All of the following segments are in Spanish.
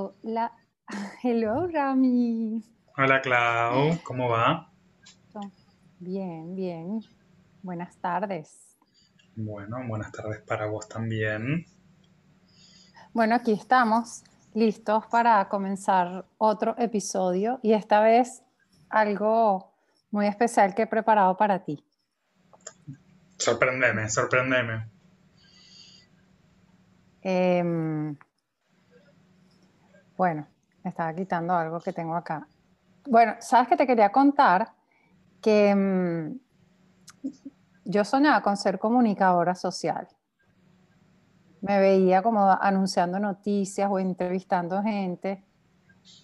Hola, hello Rami. Hola Clau, ¿cómo va? Bien, bien. Buenas tardes. Bueno, buenas tardes para vos también. Bueno, aquí estamos listos para comenzar otro episodio y esta vez algo muy especial que he preparado para ti. Sorprendeme, sorprendeme. Em, bueno, me estaba quitando algo que tengo acá. Bueno, sabes que te quería contar que em, yo soñaba con ser comunicadora social. Me veía como anunciando noticias o entrevistando gente.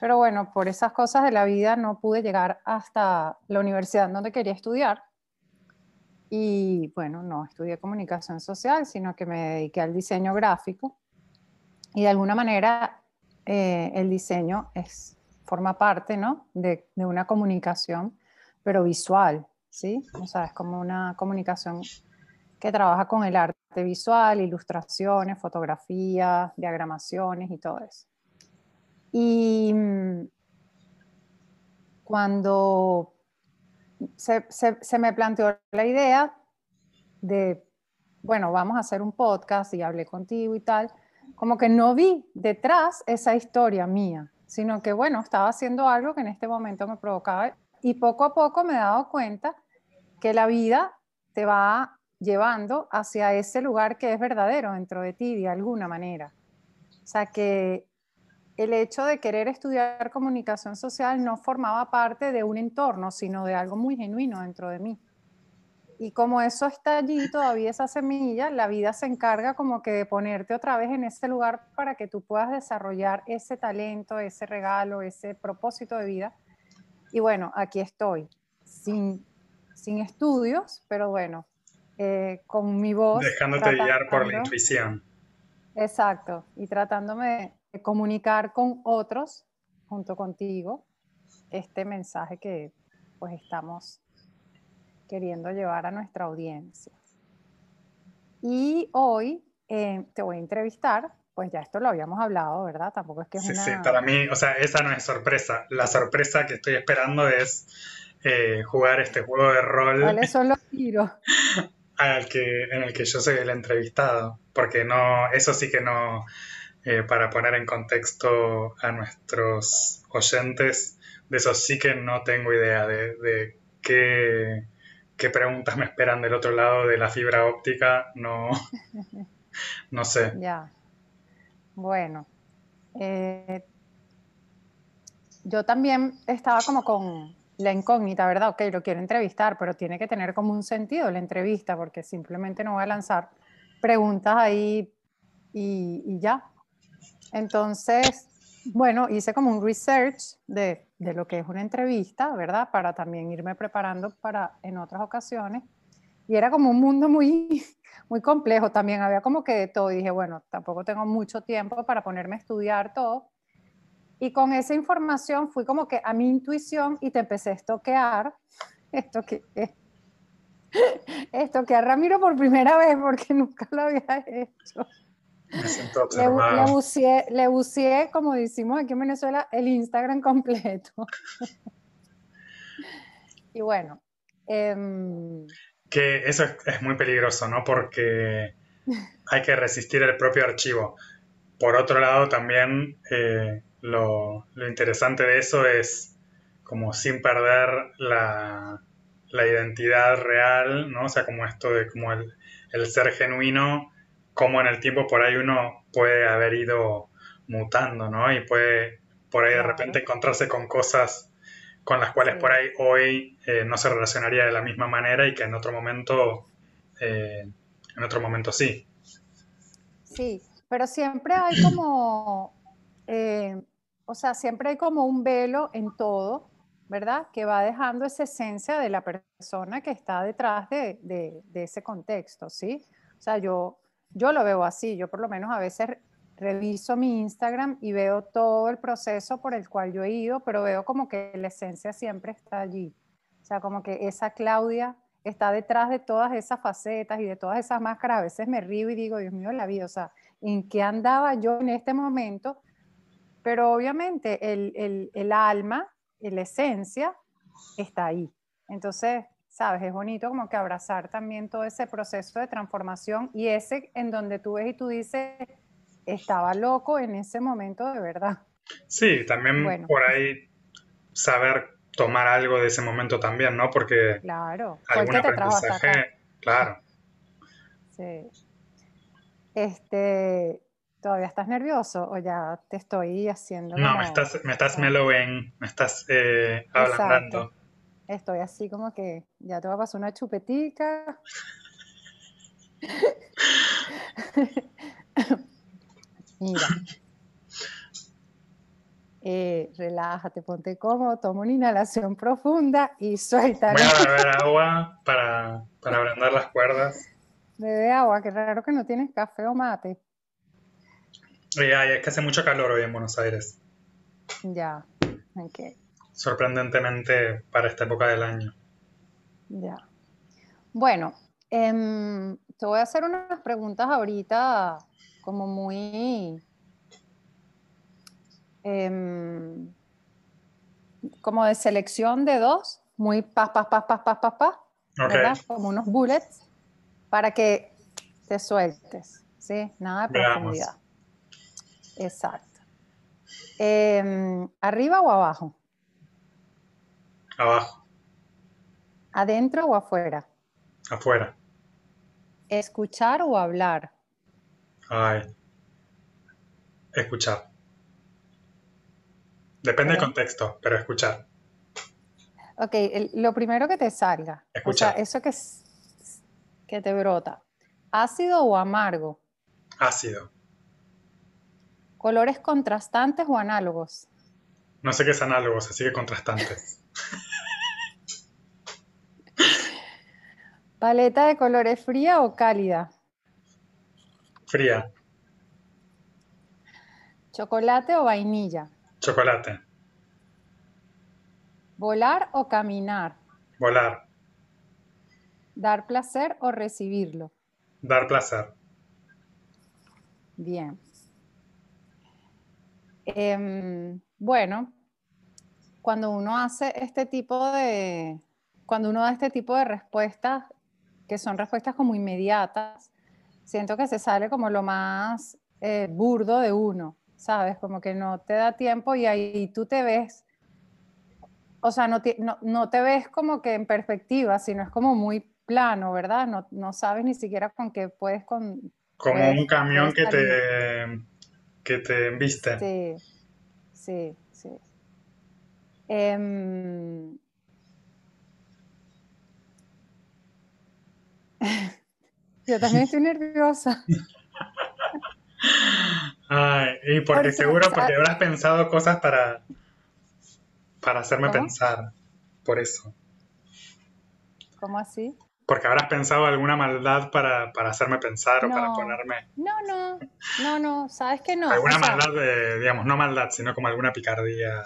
Pero bueno, por esas cosas de la vida no pude llegar hasta la universidad donde quería estudiar. Y bueno, no estudié comunicación social, sino que me dediqué al diseño gráfico. Y de alguna manera eh, el diseño es, forma parte ¿no? de, una comunicación, pero visual, ¿sí? O sea, es como una comunicación que trabaja con el arte visual, ilustraciones, fotografías, diagramaciones y todo eso. Y mm, cuando se, se, me planteó la idea de, bueno, vamos a hacer un podcast y hablé contigo y tal, como que no vi detrás esa historia mía, sino que, bueno, estaba haciendo algo que en este momento me provocaba y poco a poco me he dado cuenta que la vida te va llevando hacia ese lugar que es verdadero dentro de ti de alguna manera. O sea, que el hecho de querer estudiar comunicación social no formaba parte de un entorno, sino de algo muy genuino dentro de mí. Y como eso está allí, todavía esa semilla, la vida se encarga como que de ponerte otra vez en ese lugar para que tú puedas desarrollar ese talento, ese regalo, ese propósito de vida. Y bueno, aquí estoy, sin, sin estudios, pero bueno, eh, con mi voz. Dejándote guiar por la intuición. Exacto, y tratándome de comunicar con otros, junto contigo, este mensaje que pues estamos queriendo llevar a nuestra audiencia. Y hoy eh, te voy a entrevistar, pues ya esto lo habíamos hablado, ¿verdad? Tampoco es que es sí, una... Sí, para mí, o sea, esa no es sorpresa. La sorpresa que estoy esperando es eh, jugar este juego de rol. ¿Cuáles son los tiros? al que, en el que yo soy el entrevistado, porque no, eso sí que no, eh, para poner en contexto a nuestros oyentes, de eso sí que no tengo idea de, de qué, qué, preguntas me esperan del otro lado de la fibra óptica, no, no sé. Ya, bueno, eh, yo también estaba como con la incógnita, ¿verdad? Ok, lo quiero entrevistar, pero tiene que tener como un sentido la entrevista, porque simplemente no voy a lanzar preguntas ahí y, y ya. Entonces, bueno, hice como un research de, de, lo que es una entrevista, ¿verdad? Para también irme preparando para en otras ocasiones. Y era como un mundo muy, muy complejo también. Había como que de todo. Y dije, bueno, tampoco tengo mucho tiempo para ponerme a estudiar todo. Y con esa información fui como que a mi intuición y te empecé a estoquear. Esto que a Ramiro por primera vez porque nunca lo había hecho. Me siento le, le, buceé, le buceé, como decimos aquí en Venezuela, el Instagram completo. y bueno. Eh, que eso es, es, muy peligroso, ¿no? Porque hay que resistir el propio archivo. Por otro lado, también eh, lo, lo, interesante de eso es como sin perder la, la, identidad real, ¿no? O sea, como esto de como el, el, ser genuino, como en el tiempo por ahí uno puede haber ido mutando, ¿no? Y puede por ahí de repente encontrarse con cosas con las cuales por ahí hoy eh, no se relacionaría de la misma manera y que en otro momento, eh, en otro momento sí. Sí, pero siempre hay como eh, o sea, siempre hay como un velo en todo, ¿verdad? Que va dejando esa esencia de la persona que está detrás de, de, de ese contexto, ¿sí? O sea, yo, yo lo veo así, yo por lo menos a veces reviso mi Instagram y veo todo el proceso por el cual yo he ido, pero veo como que la esencia siempre está allí. O sea, como que esa Claudia está detrás de todas esas facetas y de todas esas máscaras. A veces me río y digo, Dios mío, la vida, o sea, ¿en qué andaba yo en este momento pero obviamente el, el, el alma, la esencia, está ahí. Entonces, sabes, es bonito como que abrazar también todo ese proceso de transformación y ese en donde tú ves y tú dices, estaba loco en ese momento de verdad. Sí, también por ahí saber tomar algo de ese momento también, ¿no? Porque claro, algún aprendizaje, claro. Sí. Este, ¿todavía estás nervioso o ya te estoy haciendo? No, me estás, me estás mellowing, me estás eh, hablando. Estoy así como que ya te va a pasar una chupetica. Mira. Eh, relájate, ponte cómodo, toma una inhalación profunda y suelta. Voy a beber agua para, para abrandar las cuerdas. Bebe agua, qué raro que no tienes café o mate. Oye, es que hace mucho calor hoy en Buenos Aires. Ya, ok. Sorprendentemente para esta época del año. Ya. Bueno, em, te voy a hacer unas preguntas ahorita como muy Em, como de selección de dos, muy pas, pas, pas, pas, pas, pas, pas, ¿verdad? Como unos bullets para que te sueltes, ¿sí? Nada de profundidad. Exacto. Em, ¿Arriba o abajo? Abajo. ¿Adentro o afuera? Afuera. ¿Escuchar o hablar? Ay. Escuchar. Depende del contexto, pero escuchar. Ok, lo primero que te salga. Escuchar. eso que, que te brota. ¿Ácido o amargo? Ácido. ¿Colores contrastantes o análogos? No sé qué es análogos, así que contrastantes. ¿Paleta de colores fría o cálida? Fría. ¿Chocolate o vainilla? Chocolate. ¿Volar o caminar? Volar. ¿Dar placer o recibirlo? Dar placer. Bien. Em, bueno, cuando uno hace este tipo de, cuando uno da este tipo de respuestas, que son respuestas como inmediatas, siento que se sale como lo más eh, burdo de uno. ¿sabes? Como que no te da tiempo y ahí tú te ves, o sea, no te, no, te ves como que en perspectiva, sino es como muy plano, ¿verdad? No, no sabes ni siquiera con qué puedes con... Como un camión que te, que te embiste. Sí, sí, Em, yo también estoy nerviosa. Ay, y porque seguro, porque habrás pensado cosas para, para hacerme pensar. Por eso. ¿Cómo así? Porque habrás pensado alguna maldad para, hacerme pensar o para ponerme. No, no, no, no, sabes que no. Alguna maldad de, digamos, no maldad, sino como alguna picardía.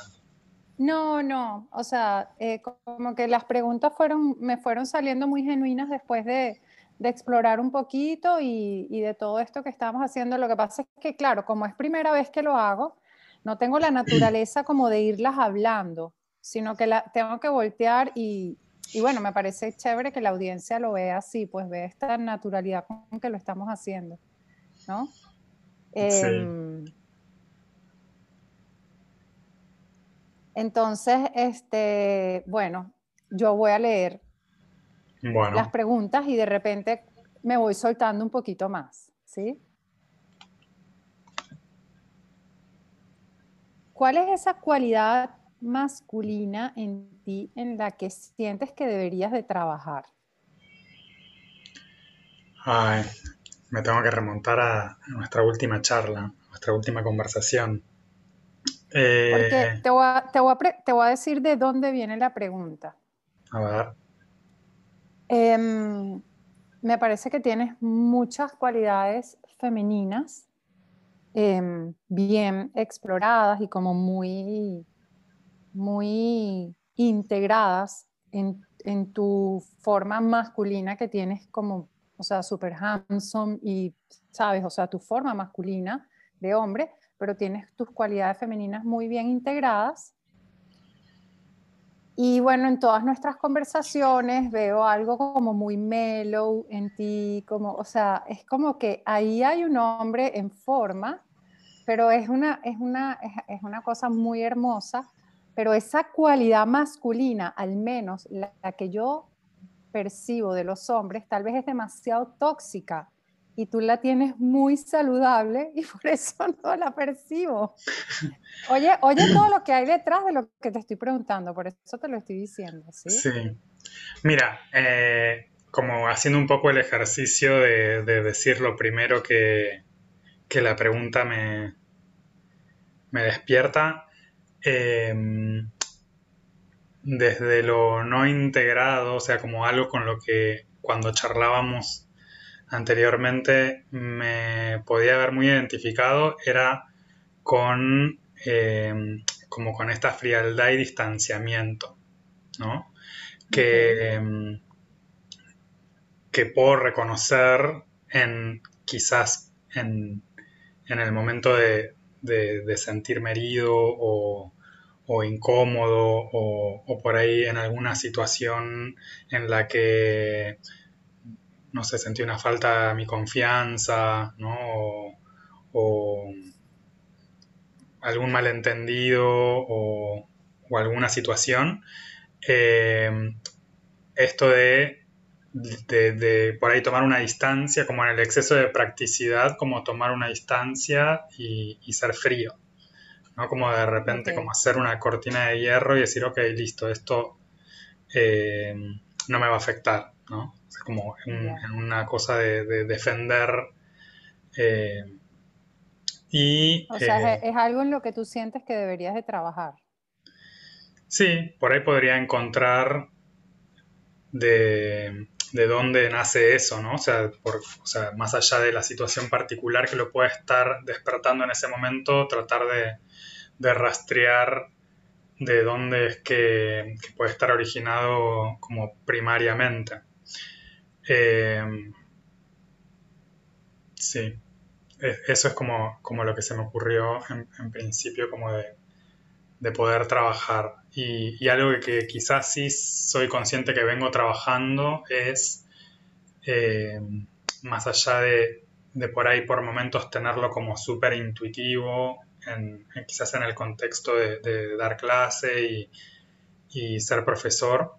No, no, o sea, eh, como que las preguntas fueron, me fueron saliendo muy genuinas después de, de explorar un poquito y, de todo esto que estamos haciendo. Lo que pasa es que, claro, como es primera vez que lo hago, no tengo la naturaleza como de irlas hablando, sino que la, tengo que voltear y, bueno, me parece chévere que la audiencia lo vea así, pues ve esta naturalidad con que lo estamos haciendo, ¿no? Em, entonces, este, bueno, yo voy a leer las preguntas y de repente me voy soltando un poquito más, ¿sí? ¿Cuál es esa cualidad masculina en ti en la que sientes que deberías de trabajar? Ay, me tengo que remontar a nuestra última charla, nuestra última conversación. Porque eh, te voy, a, te voy a decir de dónde viene la pregunta. A ver. Em, me parece que tienes muchas cualidades femeninas em, bien exploradas y como muy, muy integradas en, en, tu forma masculina que tienes como, o sea, super handsome y, sabes, o sea, tu forma masculina de hombre, pero tienes tus cualidades femeninas muy bien integradas. Y bueno, en todas nuestras conversaciones veo algo como muy mellow en ti, como, o sea, es como que ahí hay un hombre en forma, pero es una, es una, es, una cosa muy hermosa, pero esa cualidad masculina, al menos la que yo percibo de los hombres, tal vez es demasiado tóxica y tú la tienes muy saludable y por eso no la percibo. Oye, oye todo lo que hay detrás de lo que te estoy preguntando, por eso te lo estoy diciendo, ¿sí? Sí. Mira, eh, como haciendo un poco el ejercicio de, decir lo primero que, la pregunta me, me despierta, em, desde lo no integrado, o sea, como algo con lo que cuando charlábamos anteriormente me podía haber muy identificado era con eh, como con esta frialdad y distanciamiento, ¿no? Que, que puedo reconocer en quizás en, el momento de, sentirme herido o, incómodo o, o, por ahí en alguna situación en la que no sé, sentí una falta de mi confianza, ¿no? O, algún malentendido o, alguna situación. Eh, esto de, de, por ahí tomar una distancia, como en el exceso de practicidad, como tomar una distancia y, ser frío, ¿no? Como de repente, como hacer una cortina de hierro y decir, ok, listo, esto eh, no me va a afectar, ¿no? Como en, una cosa de, defender. Eh, y, o sea, eh, es, algo en lo que tú sientes que deberías de trabajar. Sí, por ahí podría encontrar de, dónde nace eso, ¿no? O sea, o sea, más allá de la situación particular que lo puede estar despertando en ese momento, tratar de, rastrear de dónde es que, que, puede estar originado como primariamente. Eh, sí, e, eso es como, como, lo que se me ocurrió en, principio, como de, poder trabajar. Y, algo que, quizás sí soy consciente que vengo trabajando es, eh, más allá de, por ahí por momentos tenerlo como súper intuitivo, quizás en el contexto de, dar clase y, ser profesor,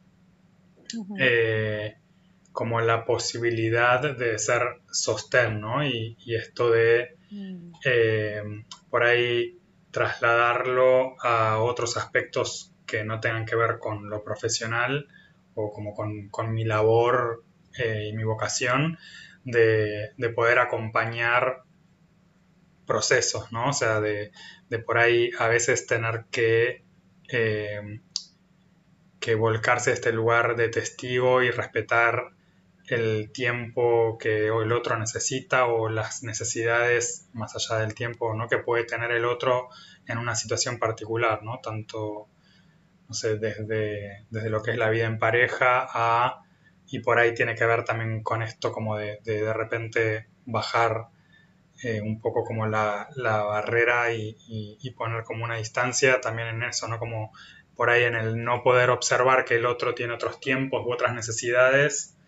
como la posibilidad de ser sostén, ¿no? Y, esto de mm. eh, por ahí trasladarlo a otros aspectos que no tengan que ver con lo profesional o como con, mi labor eh, y mi vocación de, poder acompañar procesos, ¿no? O sea, de, por ahí a veces tener que, eh, que volcarse a este lugar de testigo y respetar el tiempo que el otro necesita o las necesidades más allá del tiempo ¿no? que puede tener el otro en una situación particular, ¿no? Tanto, no sé, desde, desde lo que es la vida en pareja a, y por ahí tiene que ver también con esto como de de, repente bajar eh, un poco como la, barrera y, y, poner como una distancia también en eso, ¿no? Como por ahí en el no poder observar que el otro tiene otros tiempos u otras necesidades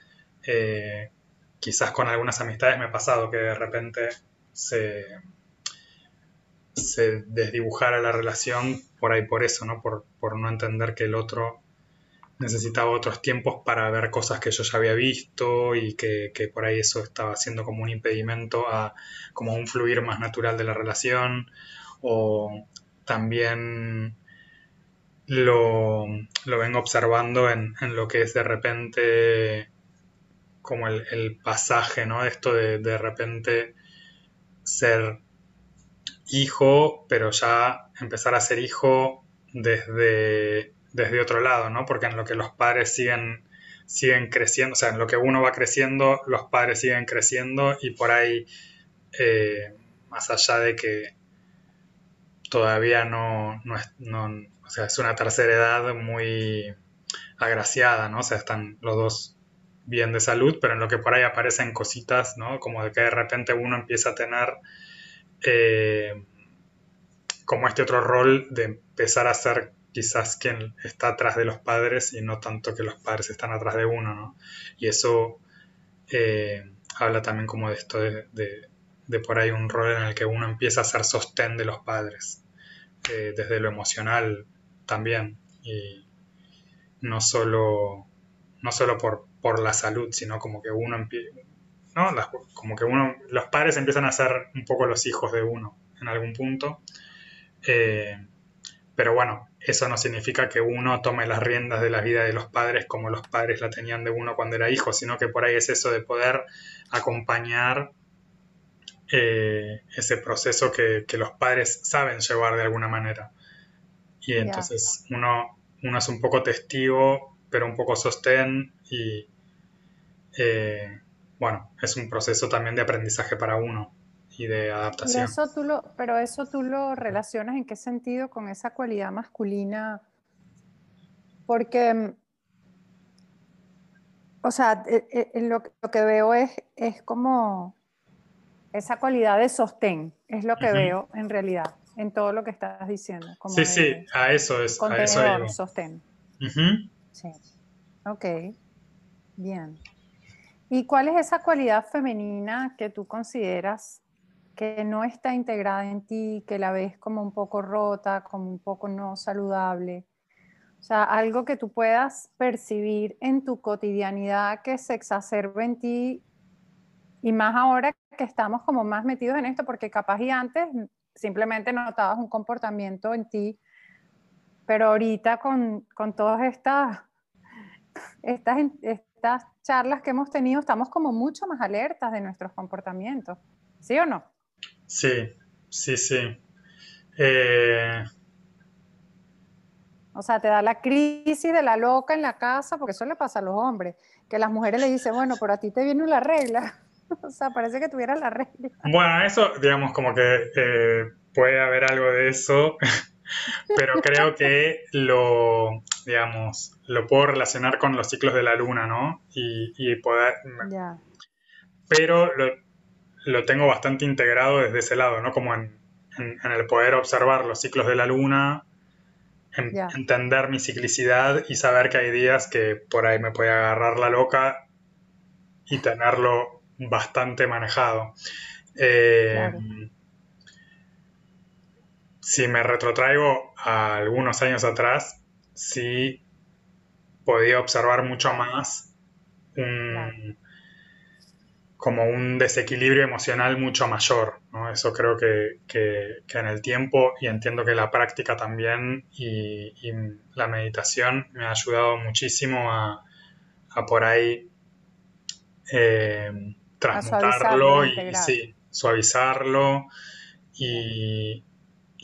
eh, quizás con algunas amistades me ha pasado que de repente se, se desdibujara la relación por ahí por eso, ¿no? Por, no entender que el otro necesitaba otros tiempos para ver cosas que yo ya había visto y que, por ahí eso estaba siendo como un impedimento a como un fluir más natural de la relación o también lo, vengo observando en, en, lo que es de repente como el, pasaje, ¿no? Esto de de repente ser hijo, pero ya empezar a ser hijo desde, desde otro lado, ¿no? Porque en lo que los padres siguen, siguen creciendo, o sea, en lo que uno va creciendo, los padres siguen creciendo y por ahí, eh, más allá de que todavía no, no es, no, o sea, es una tercera edad muy agraciada, ¿no? O sea, están los dos bien de salud, pero en lo que por ahí aparecen cositas, ¿no? Como de que de repente uno empieza a tener, eh, como este otro rol de empezar a ser quizás quien está atrás de los padres y no tanto que los padres están atrás de uno, ¿no? Y eso eh, habla también como de esto de, de, por ahí un rol en el que uno empieza a ser sostén de los padres, eh, desde lo emocional también, y no solo, no solo por, por la salud, sino como que uno ¿no? como que uno, los padres empiezan a ser un poco los hijos de uno en algún punto. Eh, pero bueno, eso no significa que uno tome las riendas de la vida de los padres como los padres la tenían de uno cuando era hijo, sino que por ahí es eso de poder acompañar eh, ese proceso que, los padres saben llevar de alguna manera. Y entonces uno, uno es un poco testigo, pero un poco sostén y eh, bueno, es un proceso también de aprendizaje para uno y de adaptación. Pero eso, tú lo, pero eso tú lo relacionas en qué sentido con esa cualidad masculina, porque, o sea, e, e, lo, que veo es, es como esa cualidad de sostén, es lo que veo en realidad, en todo lo que estás diciendo. sí, sí, a eso es. A eso sostén. Sí. Ok, bien. ¿Y cuál es esa cualidad femenina que tú consideras que no está integrada en ti, que la ves como un poco rota, como un poco no saludable. O sea, algo que tú puedas percibir en tu cotidianidad que se exacerbe en ti y más ahora que estamos como más metidos en esto, porque capaz y antes simplemente notabas un comportamiento en ti, pero ahorita con, con todas estas, estas, estas charlas que hemos tenido, estamos como mucho más alertas de nuestros comportamientos, ¿sí o no? Sí, sí, sí. Eh, o sea, te da la crisis de la loca en la casa, porque eso le pasa a los hombres, que las mujeres le dicen, bueno, pero a ti te viene la regla. o sea, parece que tuviera la regla. Bueno, eso, digamos, como que eh, puede haber algo de eso, pero creo que lo, digamos, lo puedo relacionar con los ciclos de la luna, ¿no? Y, poder... Ya. Pero lo, lo tengo bastante integrado desde ese lado, ¿no? Como en, el poder observar los ciclos de la luna, entender mi ciclicidad y saber que hay días que por ahí me puede agarrar la loca y tenerlo bastante manejado. Eh, si me retrotraigo a algunos años atrás, sí podía observar mucho más un, como un desequilibrio emocional mucho mayor. ¿no? Eso creo que, en el tiempo, y entiendo que la práctica también y, la meditación me ha ayudado muchísimo a, por ahí eh, transmutarlo y, sí, suavizarlo y,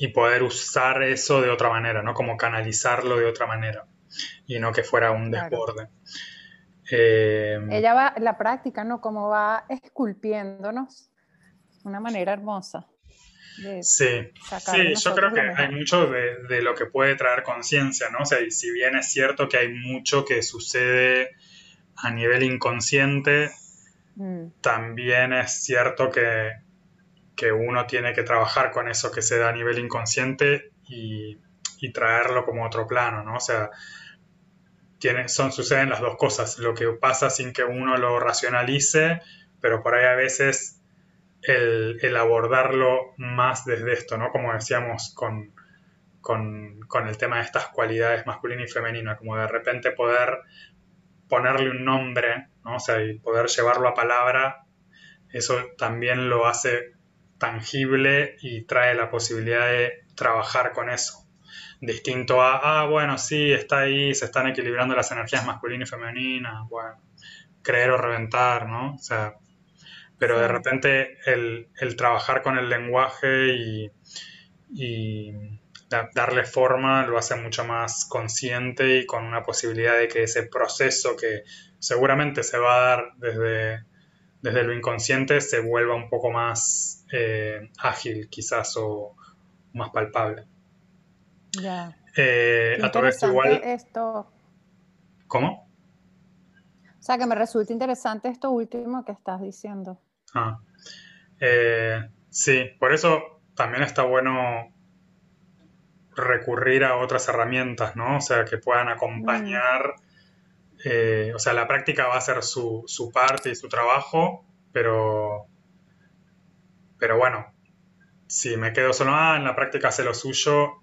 poder usar eso de otra manera, ¿no? Como canalizarlo de otra manera y no que fuera un desborde. Eh, Ella va, la práctica, ¿no? Como va esculpiéndonos de una manera hermosa. sí, sí yo creo que hay mucho de, lo que puede traer conciencia, ¿no? O sea, si bien es cierto que hay mucho que sucede a nivel inconsciente, mm. también es cierto que, que, uno tiene que trabajar con eso que se da a nivel inconsciente y, traerlo como otro plano, ¿no? O sea, son, suceden las dos cosas, lo que pasa sin que uno lo racionalice, pero por ahí a veces el, abordarlo más desde esto, ¿no? Como decíamos con, con, el tema de estas cualidades masculina y femenina, como de repente poder ponerle un nombre, ¿no? O sea, y poder llevarlo a palabra, eso también lo hace tangible y trae la posibilidad de trabajar con eso distinto a, ah, bueno, sí, está ahí, se están equilibrando las energías masculina y femenina, bueno, creer o reventar, ¿no? O sea, pero de repente el, trabajar con el lenguaje y, darle forma lo hace mucho más consciente y con una posibilidad de que ese proceso que seguramente se va a dar desde, desde lo inconsciente se vuelva un poco más eh, ágil quizás o más palpable. Ya. Eh, a esto igual. Esto. ¿Cómo? O sea, que me resulta interesante esto último que estás diciendo. Ah. Eh, sí, por eso también está bueno recurrir a otras herramientas, ¿no? O sea, que puedan acompañar, eh, o sea, la práctica va a ser su, su, parte y su trabajo, pero, pero bueno, si me quedo solo, ah, en la práctica hace lo suyo,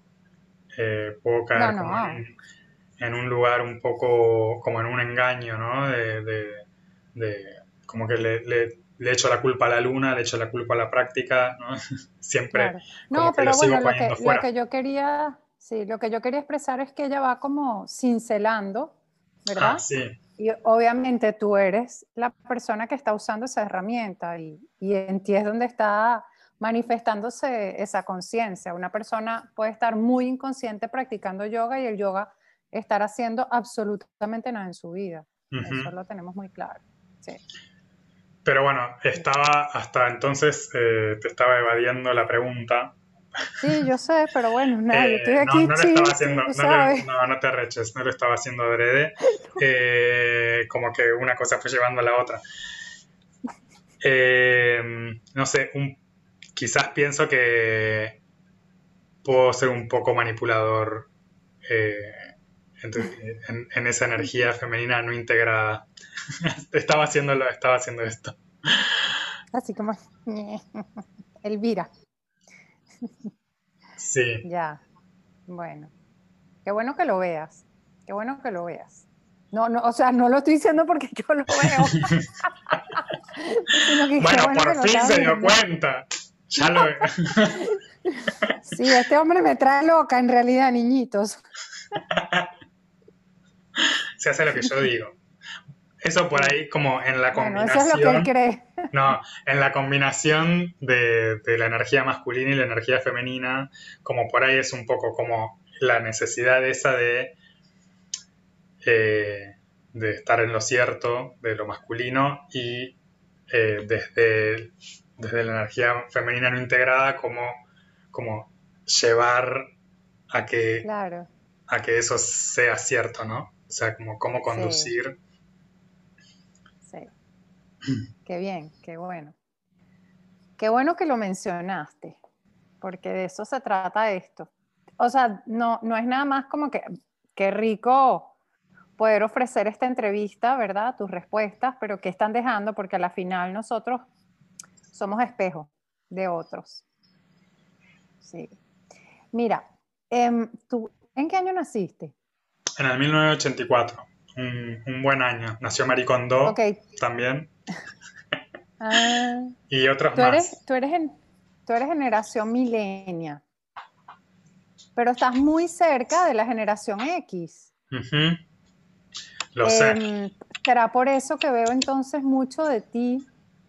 eh, puedo caer En, un lugar un poco como en un engaño, ¿no? De, como que le, le, echo la culpa a la luna, le echo la culpa a la práctica, ¿no? Siempre. No, pero bueno, lo que, lo que, yo quería, sí, lo que yo quería expresar es que ella va como cincelando, ¿verdad? Ah, sí. Y obviamente tú eres la persona que está usando esa herramienta y, y en ti es donde está manifestándose esa conciencia. Una persona puede estar muy inconsciente practicando yoga y el yoga estar haciendo absolutamente nada en su vida. Eso lo tenemos muy claro. Pero bueno, estaba hasta entonces, eh, te estaba evadiendo la pregunta. Sí, yo sé, pero bueno, nada, yo estoy eh, aquí. No, no, estaba haciendo, no, no, te arreches, no lo estaba haciendo adrede. Eh, como que una cosa fue llevando a la otra. no sé, un quizás pienso que puedo ser un poco manipulador eh, en, esa energía femenina no integrada. estaba, haciéndolo, estaba haciendo esto. Así como Elvira. Sí. Ya. Bueno. Qué bueno que lo veas. Qué bueno que lo veas. No, no, o sea, no lo estoy diciendo porque yo lo veo. bueno, por fin se dio cuenta. Ya lo Sí, este hombre me trae loca en realidad, niñitos. Se hace lo que yo digo. Eso por ahí como en la combinación. eso es lo que él cree. No, en la combinación de, la energía masculina y la energía femenina, como por ahí es un poco como la necesidad esa de, eh, de estar en lo cierto, de lo masculino, y eh, desde desde la energía femenina no integrada, como, como llevar a que, a que eso sea cierto, ¿no? O sea, como cómo conducir. Sí. Qué bien, qué bueno. Qué bueno que lo mencionaste, porque de eso se trata esto. O sea, no, no es nada más como que, qué rico poder ofrecer esta entrevista, ¿verdad? Tus respuestas, pero ¿qué están dejando? Porque a la final nosotros somos espejos de otros. Sí. Mira, em, ¿tú en qué año naciste? En el 1984, un, buen año. Nació Maricondo también. Ah. y otros tú eres, Tú eres, tú eres generación milenia, pero estás muy cerca de la generación X. Lo sé. Em, ¿Será por eso que veo entonces mucho de ti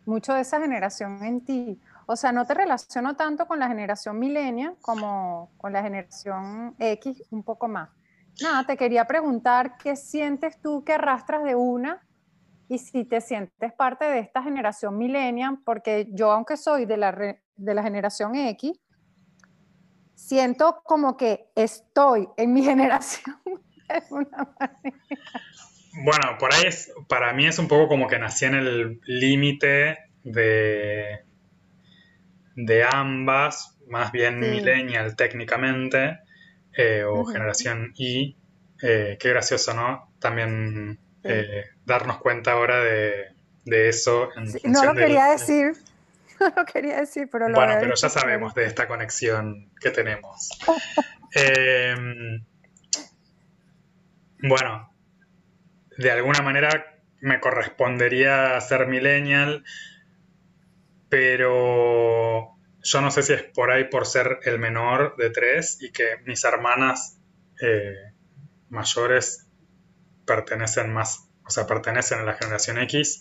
mucho de esa generación en ti. O sea, no te relaciono tanto con la generación milenia como con la generación X, un poco más. Nada, te quería preguntar qué sientes tú que arrastras de una y si te sientes parte de esta generación millennial, porque yo aunque soy de la, de la generación X, siento como que estoy en mi generación bueno, por ahí es, para mí es un poco como que nací en el límite de, de ambas, más bien millennial técnicamente, eh, o generación Y. Eh, qué gracioso, ¿no? También eh, darnos cuenta ahora de, eso. no lo quería decir, no lo quería decir, pero lo Bueno, pero ya sabemos de esta conexión que tenemos. Em, bueno, de alguna manera me correspondería ser millennial, pero yo no sé si es por ahí por ser el menor de tres y que mis hermanas eh, mayores pertenecen más, o sea, pertenecen a la generación X.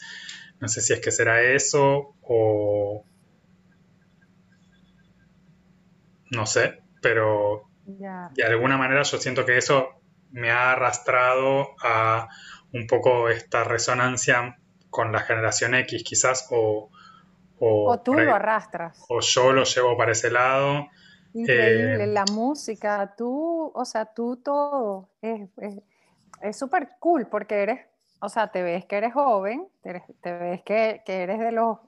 No sé si es que será eso o... No sé, pero de alguna manera yo siento que eso me ha arrastrado a un poco esta resonancia con la generación X quizás, o... O, tú lo arrastras. O yo lo llevo para ese lado. Increíble, eh, la música, tú, o sea, tú todo, es súper cool porque eres, o sea, te ves que eres joven, te, ves que, que, eres de los,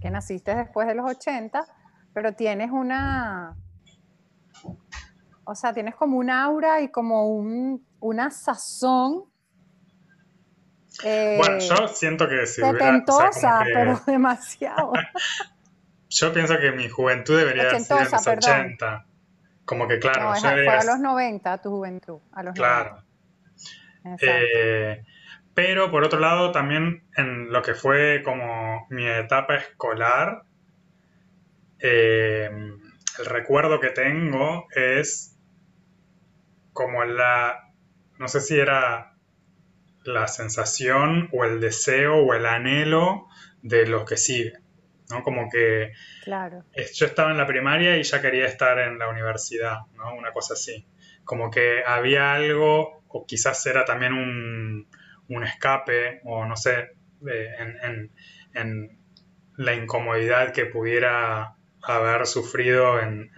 que naciste después de los 80, pero tienes una, o sea, tienes como un aura y como un, una sazón. Bueno, yo eh, siento que si hubiera... pero demasiado. yo pienso que mi juventud debería ser en los 80. Como que claro, no, fue a los 90 tu juventud, a los claro. Eh, pero por otro lado, también en lo que fue como mi etapa escolar, eh, el recuerdo que tengo es como la, no sé si era la sensación o el deseo o el anhelo de lo que sigue, ¿no? Como que claro. yo estaba en la primaria y ya quería estar en la universidad, ¿no? Una cosa así. Como que había algo, o quizás era también un, escape, o no sé, en, en, la incomodidad que pudiera haber sufrido en,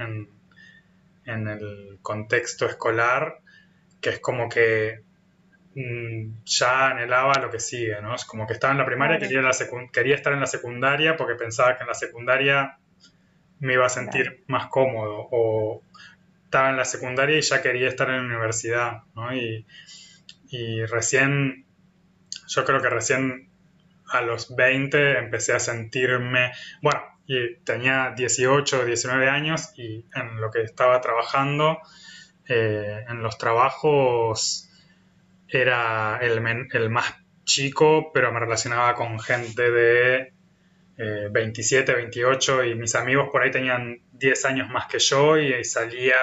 en el contexto escolar, que es como que ya anhelaba lo que sigue, ¿no? Es como que estaba en la primaria, quería, la quería estar en la secundaria porque pensaba que en la secundaria me iba a sentir más cómodo, o estaba en la secundaria y ya quería estar en la universidad, ¿no? Y, y recién, yo creo que recién a los 20 empecé a sentirme, bueno, y tenía 18 o 19 años y en lo que estaba trabajando, eh, en los trabajos era el, el, más chico, pero me relacionaba con gente de 27, eh, 28 y mis amigos por ahí tenían 10 años más que yo y, salía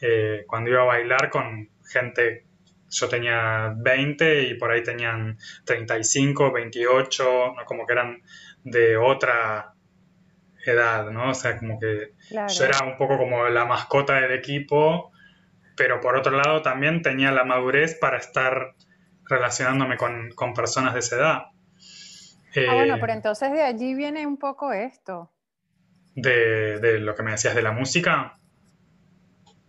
eh, cuando iba a bailar con gente, yo tenía 20 y por ahí tenían 35, 28, como que eran de otra edad, ¿no? O sea, como que yo era un poco como la mascota del equipo, pero por otro lado también tenía la madurez para estar relacionándome con, personas de esa edad. ah, bueno, eh, pero entonces de allí viene un poco esto. De, lo que me decías de la música.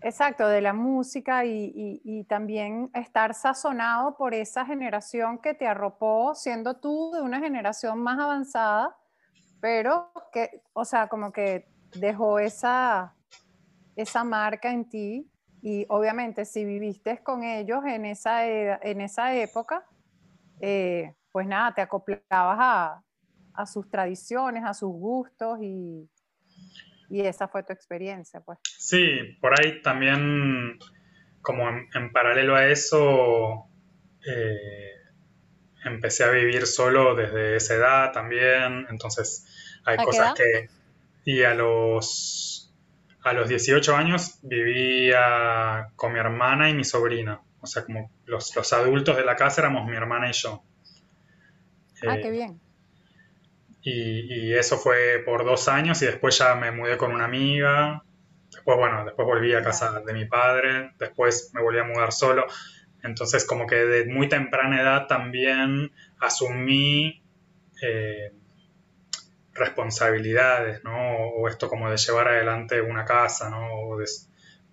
Exacto, de la música y, y, también estar sazonado por esa generación que te arropó, siendo tú de una generación más avanzada, pero que, o sea, como que dejó esa, esa marca en ti y obviamente si viviste con ellos en esa, en esa época, eh, pues nada, te acoplabas a, a, sus tradiciones, a sus gustos y, y, esa fue tu experiencia, pues. Sí, por ahí también, como en, paralelo a eso, eh, empecé a vivir solo desde esa edad también, entonces hay cosas que... Y a los, a los 18 años vivía con mi hermana y mi sobrina, o sea, como los, adultos de la casa éramos mi hermana y yo. Ah, qué eh, bien. Y, y, eso fue por dos años y después ya me mudé con una amiga. Después, bueno, después volví a casa de mi padre. Después me volví a mudar solo. Entonces, como que de muy temprana edad también asumí eh, responsabilidades, ¿no? O esto como de llevar adelante una casa, ¿no? O de,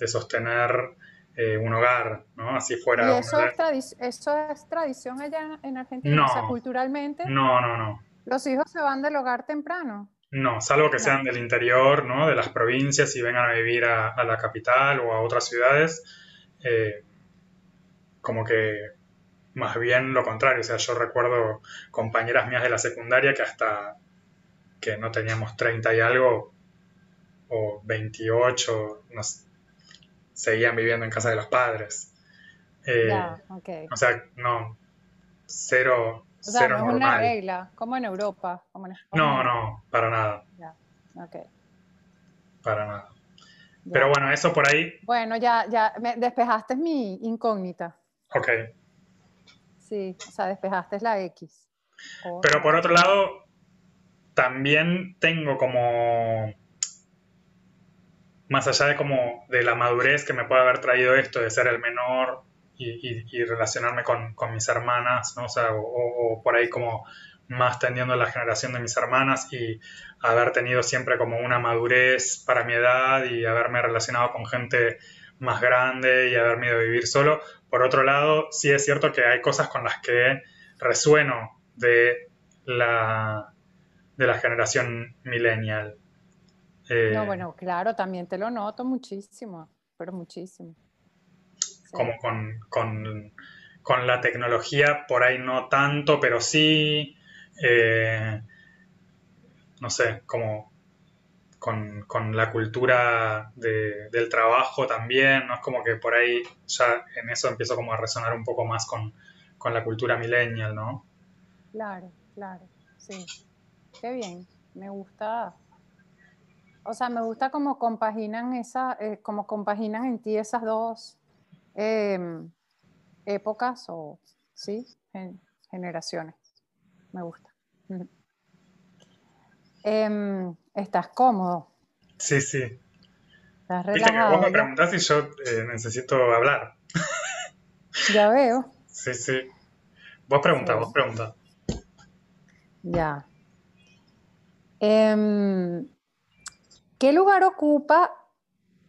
sostener eh, un hogar, ¿no? Así fuera. ¿Y eso, es, eso es tradición allá en Argentina? No, o sea, culturalmente. No, no, no. ¿Los hijos se van del hogar temprano? No, salvo que sean del interior, ¿no? De las provincias y vengan a vivir a, la capital o a otras ciudades. Eh, como que más bien lo contrario. O sea, yo recuerdo compañeras mías de la secundaria que hasta que no teníamos 30 y algo, o 28, nos, seguían viviendo en casa de los padres. Eh, o sea, no, cero. O sea, no es una regla, como en Europa. Como en no, no, para nada. Para nada. Pero bueno, eso por ahí. Bueno, ya, ya, me despejaste mi incógnita. Ok. Sí, o sea, despejaste la X. Pero por otro lado, también tengo como, más allá de como de la madurez que me puede haber traído esto de ser el menor y, relacionarme con, mis hermanas, ¿no? O, sea, o, por ahí como más tendiendo la generación de mis hermanas y haber tenido siempre como una madurez para mi edad y haberme relacionado con gente más grande y haberme ido a vivir solo. Por otro lado, sí es cierto que hay cosas con las que resueno de la, de la generación millennial. no, eh, bueno, claro, también te lo noto muchísimo. pero muchísimo. Como con, la tecnología, por ahí no tanto, pero sí, eh, no sé, como con, la cultura del trabajo también, ¿no? Es como que por ahí ya en eso empiezo como a resonar un poco más con, la cultura millennial, ¿no? Claro, claro, sí. Qué bien, me gusta. O sea, me gusta como compaginan esa, eh, como compaginan en ti esas dos em, épocas o sí, generaciones. Me gusta. Em, ¿Estás cómodo? Sí, sí. ¿Estás relajado? vos me preguntás si yo eh, necesito hablar. Ya veo. Sí, sí. Vos pregunta, vos pregunta. Ya. Em, ¿Qué lugar ocupa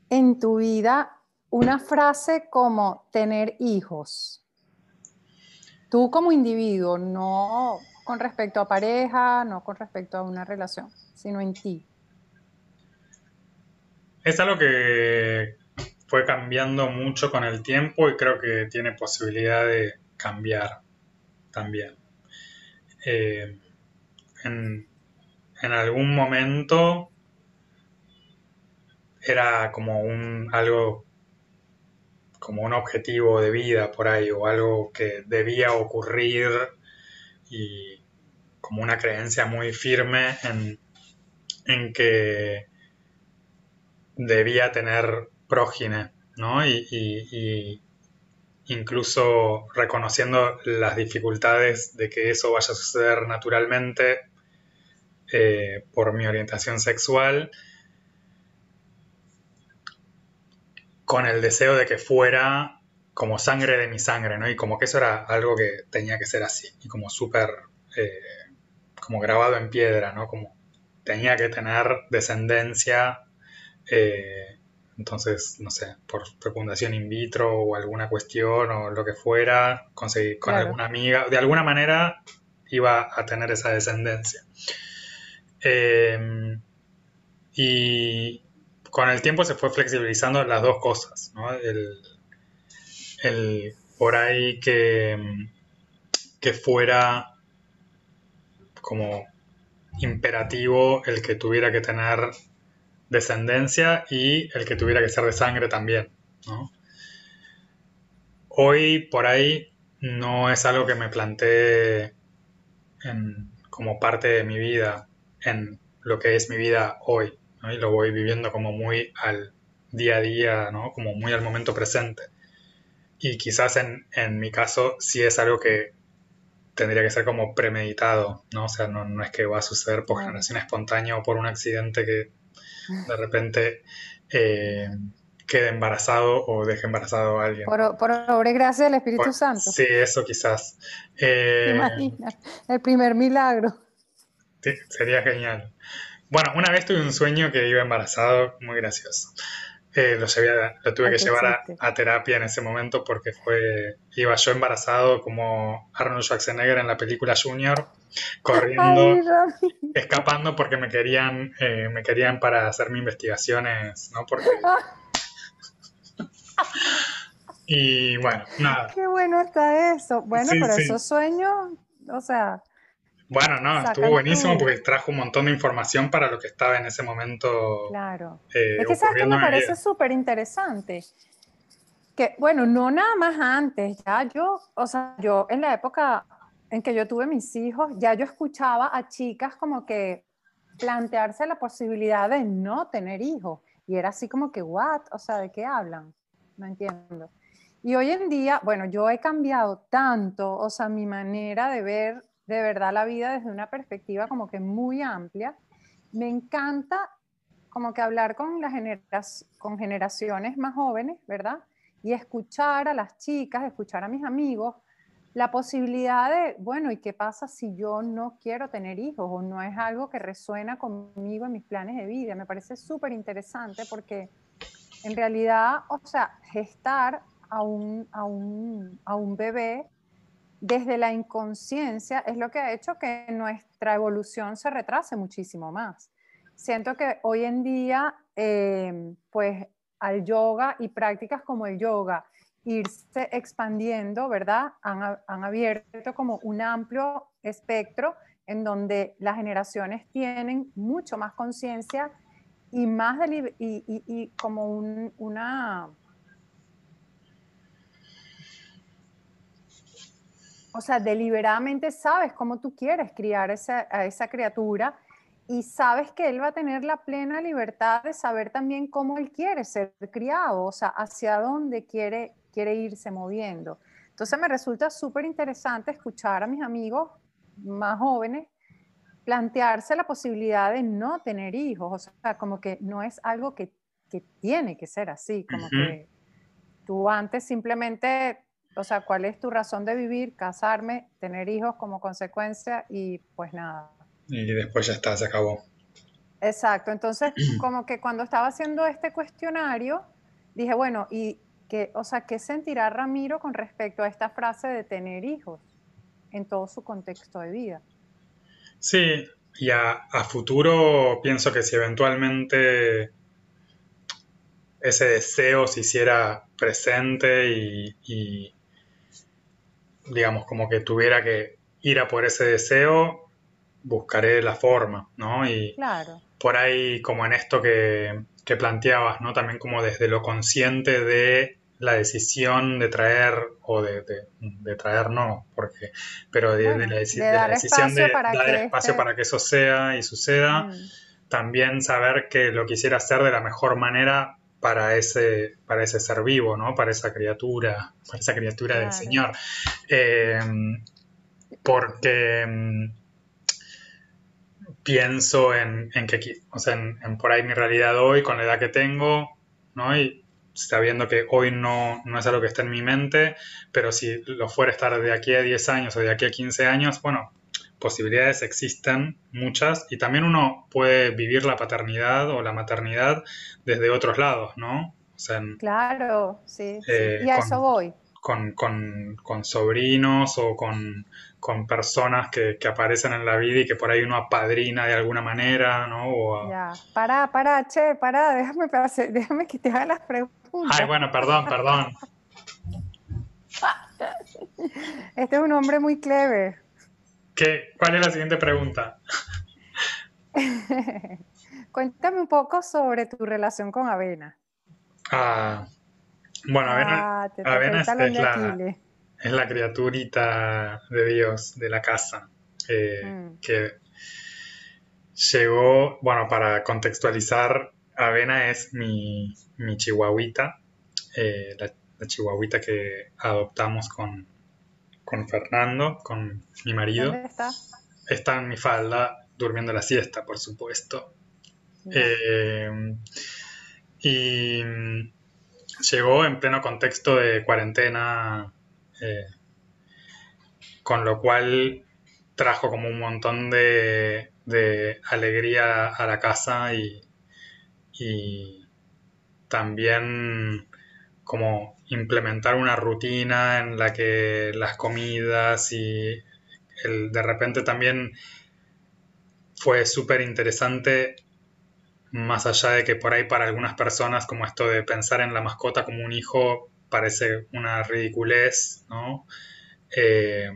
en tu vida una frase como tener hijos? Tú como individuo, no con respecto a pareja, no con respecto a una relación, sino en ti. Es algo que fue cambiando mucho con el tiempo y creo que tiene posibilidad de cambiar también. Eh, en, en, algún momento era como un algo como un objetivo de vida por ahí o algo que debía ocurrir y como una creencia muy firme en, que debía tener prógine, ¿no? Y, incluso reconociendo las dificultades de que eso vaya a suceder naturalmente eh, por mi orientación sexual, con el deseo de que fuera como sangre de mi sangre, ¿no? Y como que eso era algo que tenía que ser así, y como súper, eh, como grabado en piedra, ¿no? Como tenía que tener descendencia, eh, entonces, no sé, por fecundación in vitro o alguna cuestión o lo que fuera, conseguir con alguna amiga, de alguna manera iba a tener esa descendencia. Eh, y con el tiempo se fue flexibilizando las dos cosas, ¿no? El, por ahí que, que fuera como imperativo el que tuviera que tener descendencia y el que tuviera que ser de sangre también. Hoy por ahí no es algo que me planteé como parte de mi vida, en lo que es mi vida hoy, y lo voy viviendo como muy al día a día, ¿no? como muy al momento presente. Y quizás en, en mi caso sí es algo que tendría que ser como premeditado, ¿no? O sea, no, es que va a suceder por generación espontánea o por un accidente que de repente eh, quede embarazado o deje embarazado a alguien. Por, por obra y gracia del Espíritu Santo. Sí, eso quizás. Eh, ¿Te imaginas? El primer milagro. Sí, sería genial. Bueno, una vez tuve un sueño que iba embarazado, muy gracioso. Eh, lo, lo, tuve que llevar a, terapia en ese momento porque fue iba yo embarazado como Arnold Schwarzenegger en la película Junior, corriendo, escapando porque me querían, eh, me querían para hacerme investigaciones, ¿no? Porque... y bueno, nada. Qué bueno está eso. Bueno, pero esos sueños, o sea, bueno, no, estuvo buenísimo porque trajo un montón de información para lo que estaba en ese momento. Claro. Eh, es que sabes que me parece súper interesante. Que, bueno, no nada más antes, ya yo, o sea, yo en la época en que yo tuve mis hijos, ya yo escuchaba a chicas como que plantearse la posibilidad de no tener hijos. Y era así como que, ¿what? O sea, ¿de qué hablan? No entiendo. Y hoy en día, bueno, yo he cambiado tanto, o sea, mi manera de ver de verdad la vida desde una perspectiva como que muy amplia. Me encanta como que hablar con las con generaciones más jóvenes, ¿verdad? Y escuchar a las chicas, escuchar a mis amigos, la posibilidad de, bueno, ¿y qué pasa si yo no quiero tener hijos o no es algo que resuena conmigo en mis planes de vida? Me parece súper interesante porque en realidad, o sea, gestar a un, a un, a un bebé desde la inconsciencia es lo que ha hecho que nuestra evolución se retrase muchísimo más. Siento que hoy en día, eh, pues al yoga y prácticas como el yoga irse expandiendo, ¿verdad? Han, han abierto como un amplio espectro en donde las generaciones tienen mucho más conciencia y más y, y, como una o sea, deliberadamente sabes cómo tú quieres criar esa, a esa criatura y sabes que él va a tener la plena libertad de saber también cómo él quiere ser criado, o sea, hacia dónde quiere, quiere irse moviendo. Entonces me resulta súper interesante escuchar a mis amigos más jóvenes plantearse la posibilidad de no tener hijos, o sea, como que no es algo que, que tiene que ser así, como que tú antes simplemente o sea, ¿cuál es tu razón de vivir, casarme, tener hijos como consecuencia y pues nada? Y después ya está, se acabó. Exacto, entonces como que cuando estaba haciendo este cuestionario, dije, bueno, ¿y qué, o sea, qué sentirá Ramiro con respecto a esta frase de tener hijos en todo su contexto de vida? Sí, y a, futuro pienso que si eventualmente ese deseo se hiciera presente y, digamos, como que tuviera que ir a por ese deseo, buscaré la forma, ¿no? Y por ahí, como en esto que, planteabas, ¿no? También como desde lo consciente de la decisión de traer, o de, traer no, porque, pero de, la, decisión de dar espacio este para que eso sea y suceda, mm. también saber que lo quisiera hacer de la mejor manera para ese, para ese ser vivo, ¿no? Para esa criatura, para esa criatura del Señor. Em, porque mm, pienso en, que, o sea, en, por ahí mi realidad hoy, con la edad que tengo, ¿no? Y sabiendo que hoy no, no es algo que está en mi mente, pero si lo fuera a estar de aquí a 10 años o de aquí a 15 años, bueno, posibilidades existen muchas y también uno puede vivir la paternidad o la maternidad desde otros lados, ¿no? claro, sí, eh, Y a eso voy. Con, sobrinos o con, personas que, aparecen en la vida y que por ahí uno apadrina de alguna manera, ¿no? Ya, pará, pará, che, pará, déjame, déjame que te haga las preguntas. Ay, bueno, perdón, perdón. Este es un hombre muy clever. ¿Cuál es la siguiente pregunta? Cuéntame un poco sobre tu relación con Avena. Ah, bueno, Avena, ah, es, la, criaturita de Dios de la casa eh, mm. que llegó, bueno, para contextualizar, Avena es mi, chihuahuita, eh, la chihuahuita que adoptamos con, con Fernando, con mi marido. ¿Dónde está? Está en mi falda, durmiendo la siesta, por supuesto. Eh, y llegó en pleno contexto de cuarentena, eh, con lo cual trajo como un montón de, alegría a la casa y, y también como implementar una rutina en la que las comidas y el, de repente también fue súper interesante, más allá de que por ahí para algunas personas como esto de pensar en la mascota como un hijo parece una ridiculez, ¿no? Eh,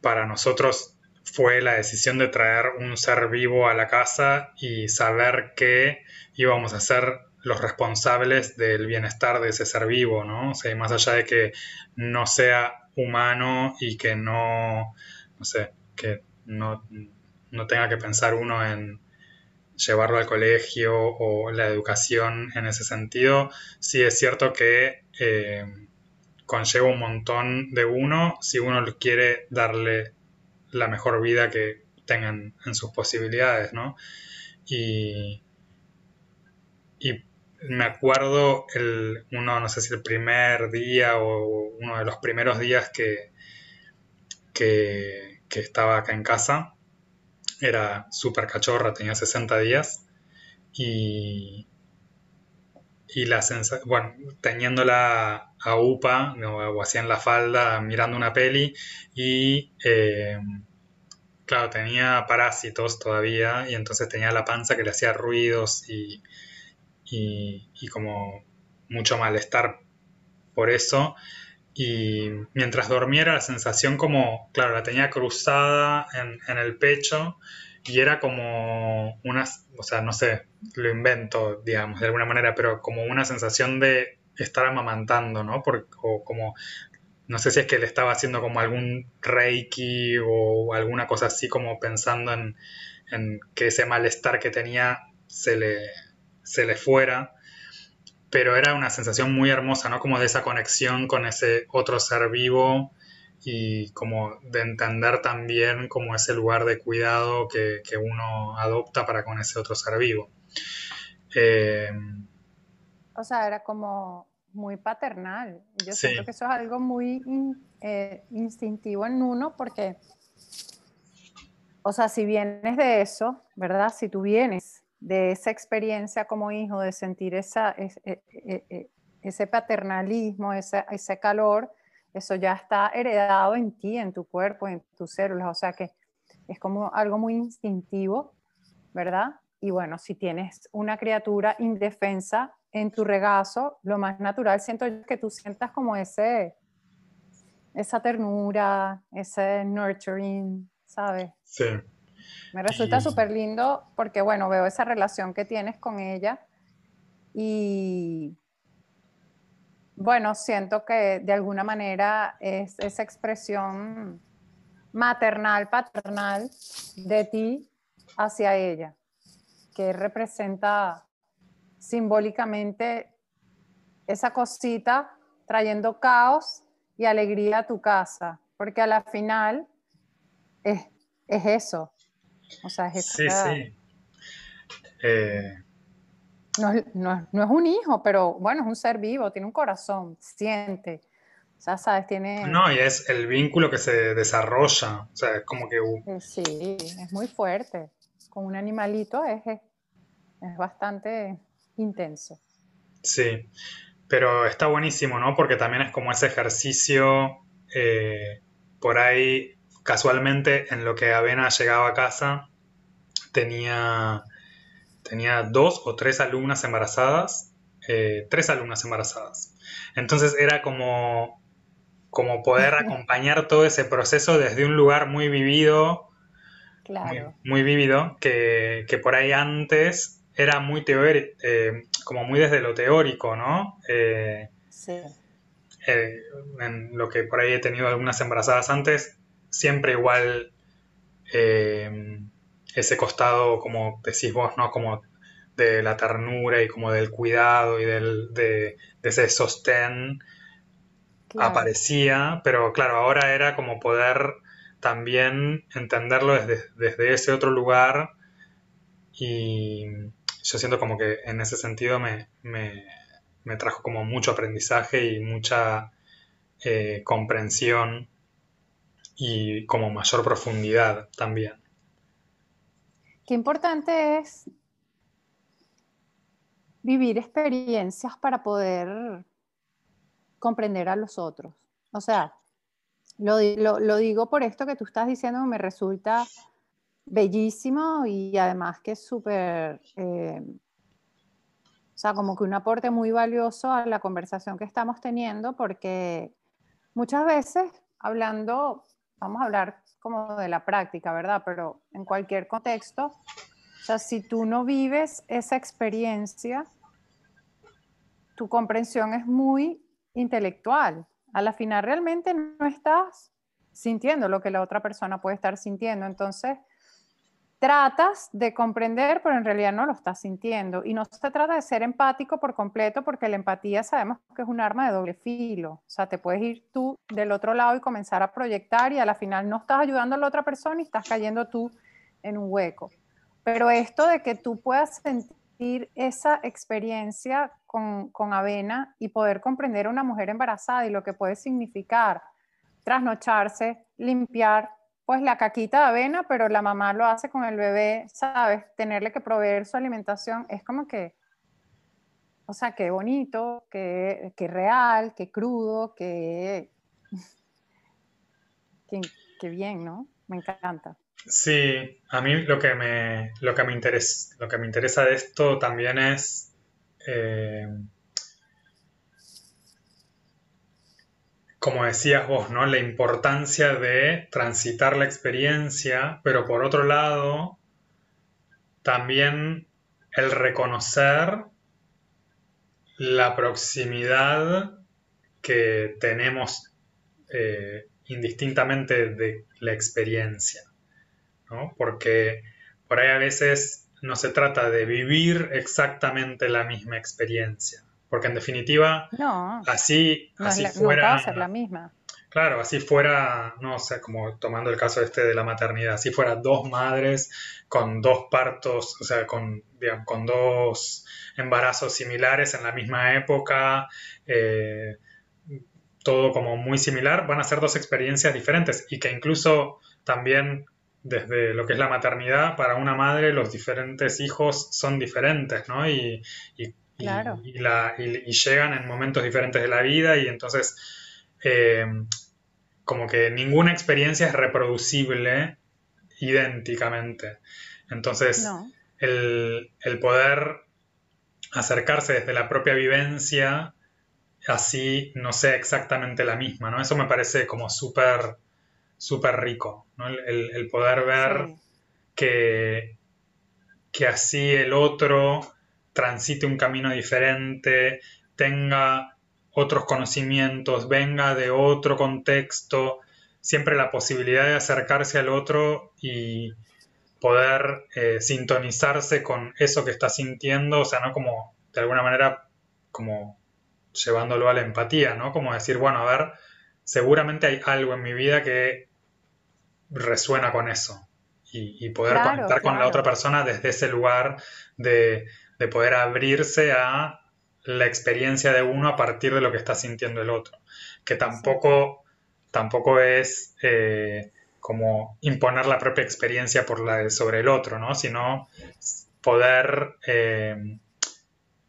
para nosotros fue la decisión de traer un ser vivo a la casa y saber que íbamos a hacer los responsables del bienestar de ese ser vivo, ¿no? O sea, más allá de que no sea humano y que no, no sé, que no, tenga que pensar uno en llevarlo al colegio o la educación en ese sentido, sí es cierto que eh, conlleva un montón de uno si uno quiere darle la mejor vida que tengan en sus posibilidades, ¿no? Y, y me acuerdo el, uno, no sé si el primer día o uno de los primeros días que, que, estaba acá en casa. Era súper cachorra, tenía 60 días. Y, y la sensación, bueno, teniéndola a UPA o en la falda, mirando una peli y... Eh, claro, tenía parásitos todavía y entonces tenía la panza que le hacía ruidos y, y, como mucho malestar por eso. Y mientras dormiera la sensación como, claro, la tenía cruzada en, en el pecho y era como una, o sea, no sé, lo invento, digamos, de alguna manera, pero como una sensación de estar amamantando, ¿no? Por, o como, no sé si es que le estaba haciendo como algún reiki o alguna cosa así, como pensando en, que ese malestar que tenía se le, se le fuera, pero era una sensación muy hermosa, ¿no? Como de esa conexión con ese otro ser vivo y como de entender también como ese lugar de cuidado que, uno adopta para con ese otro ser vivo. Eh, o sea, era como muy paternal. Yo siento que eso es algo muy eh, instintivo en uno porque, o sea, si vienes de eso, ¿verdad? Si tú vienes de esa experiencia como hijo, de sentir esa, e, e, e, ese paternalismo, ese, ese calor, eso ya está heredado en ti, en tu cuerpo, en tus células, o sea que es como algo muy instintivo, ¿verdad? Y bueno, si tienes una criatura indefensa en tu regazo, lo más natural siento yo que tú sientas como ese, esa ternura, ese nurturing, ¿sabes? Sí. Me resulta súper lindo porque, bueno, veo esa relación que tienes con ella y, bueno, siento que de alguna manera es esa expresión maternal, paternal de ti hacia ella, que representa simbólicamente esa cosita trayendo caos y alegría a tu casa, porque a la final es, eso. O sea, es Sí, sí. Eh, no, es un hijo, pero bueno, es un ser vivo, tiene un corazón, siente. O sea, sabes, tiene... No, y es el vínculo que se desarrolla. O sea, es como que... Uh, sí, es muy fuerte. Con un animalito es, es bastante intenso. Sí, pero está buenísimo, ¿no? Porque también es como ese ejercicio eh, por ahí, casualmente, en lo que Avena llegaba a casa, tenía tenía dos o tres alumnas embarazadas, eh, tres alumnas embarazadas. Entonces era como, como poder acompañar todo ese proceso desde un lugar muy vivido, claro. muy, vivido, que, por ahí antes era muy teórico, eh, como muy desde lo teórico, ¿no? Eh, sí. en lo que por ahí he tenido algunas embarazadas antes, siempre igual ese costado, como decís vos, ¿no? Como de la ternura y como del cuidado y del, de, ese sostén aparecía, pero claro, ahora era como poder también entenderlo desde, desde, ese otro lugar y yo siento como que en ese sentido me, me, trajo como mucho aprendizaje y mucha eh, comprensión y como mayor profundidad también. Qué importante es vivir experiencias para poder comprender a los otros. O sea, lo, digo por esto que tú estás diciendo, me resulta bellísimo y además que es súper, eh, o sea, como que un aporte muy valioso a la conversación que estamos teniendo, porque muchas veces hablando, vamos a hablar como de la práctica, ¿verdad? Pero en cualquier contexto, o sea, si tú no vives esa experiencia, tu comprensión es muy intelectual. A la final realmente no estás sintiendo lo que la otra persona puede estar sintiendo. Entonces, tratas de comprender, pero en realidad no lo estás sintiendo. Y no se trata de ser empático por completo, porque la empatía sabemos que es un arma de doble filo. O sea, te puedes ir tú del otro lado y comenzar a proyectar y a la final no estás ayudando a la otra persona y estás cayendo tú en un hueco. Pero esto de que tú puedas sentir esa experiencia con, con avena y poder comprender a una mujer embarazada y lo que puede significar trasnocharse, limpiar, pues la caquita de avena, pero la mamá lo hace con el bebé, ¿sabes? Tenerle que proveer su alimentación, es como que, o sea, qué bonito, qué, qué real, qué crudo, qué, qué, bien, ¿no? Me encanta. Sí, a mí lo que me, lo que me, interesa, lo que me interesa de esto también es eh, como decías vos, ¿no? La importancia de transitar la experiencia, pero por otro lado, también el reconocer la proximidad que tenemos eh, indistintamente de la experiencia, ¿no? Porque por ahí a veces no se trata de vivir exactamente la misma experiencia, porque en definitiva, así, así fuera... ser la misma. Claro, así fuera, no sé, como tomando el caso este de la maternidad, así fuera dos madres con dos partos, o sea, con, con dos embarazos similares en la misma época, eh, todo como muy similar, van a ser dos experiencias diferentes y que incluso también desde lo que es la maternidad, para una madre los diferentes hijos son diferentes, ¿no? Y, y, llegan en momentos diferentes de la vida y entonces eh, como que ninguna experiencia es reproducible idénticamente. Entonces, el, el poder acercarse desde la propia vivencia así no sea exactamente la misma, ¿no? Eso me parece como súper, súper rico, ¿no? El, poder ver que, que así el otro transite un camino diferente, tenga otros conocimientos, venga de otro contexto, siempre la posibilidad de acercarse al otro y poder eh, sintonizarse con eso que está sintiendo, o sea, no como de alguna manera como llevándolo a la empatía, ¿no? Como decir, bueno, a ver, seguramente hay algo en mi vida que resuena con eso. Y, poder conectar con la otra persona desde ese lugar de, poder abrirse a la experiencia de uno a partir de lo que está sintiendo el otro. Que tampoco, tampoco es eh, como imponer la propia experiencia por la sobre el otro, ¿no? Sino poder eh,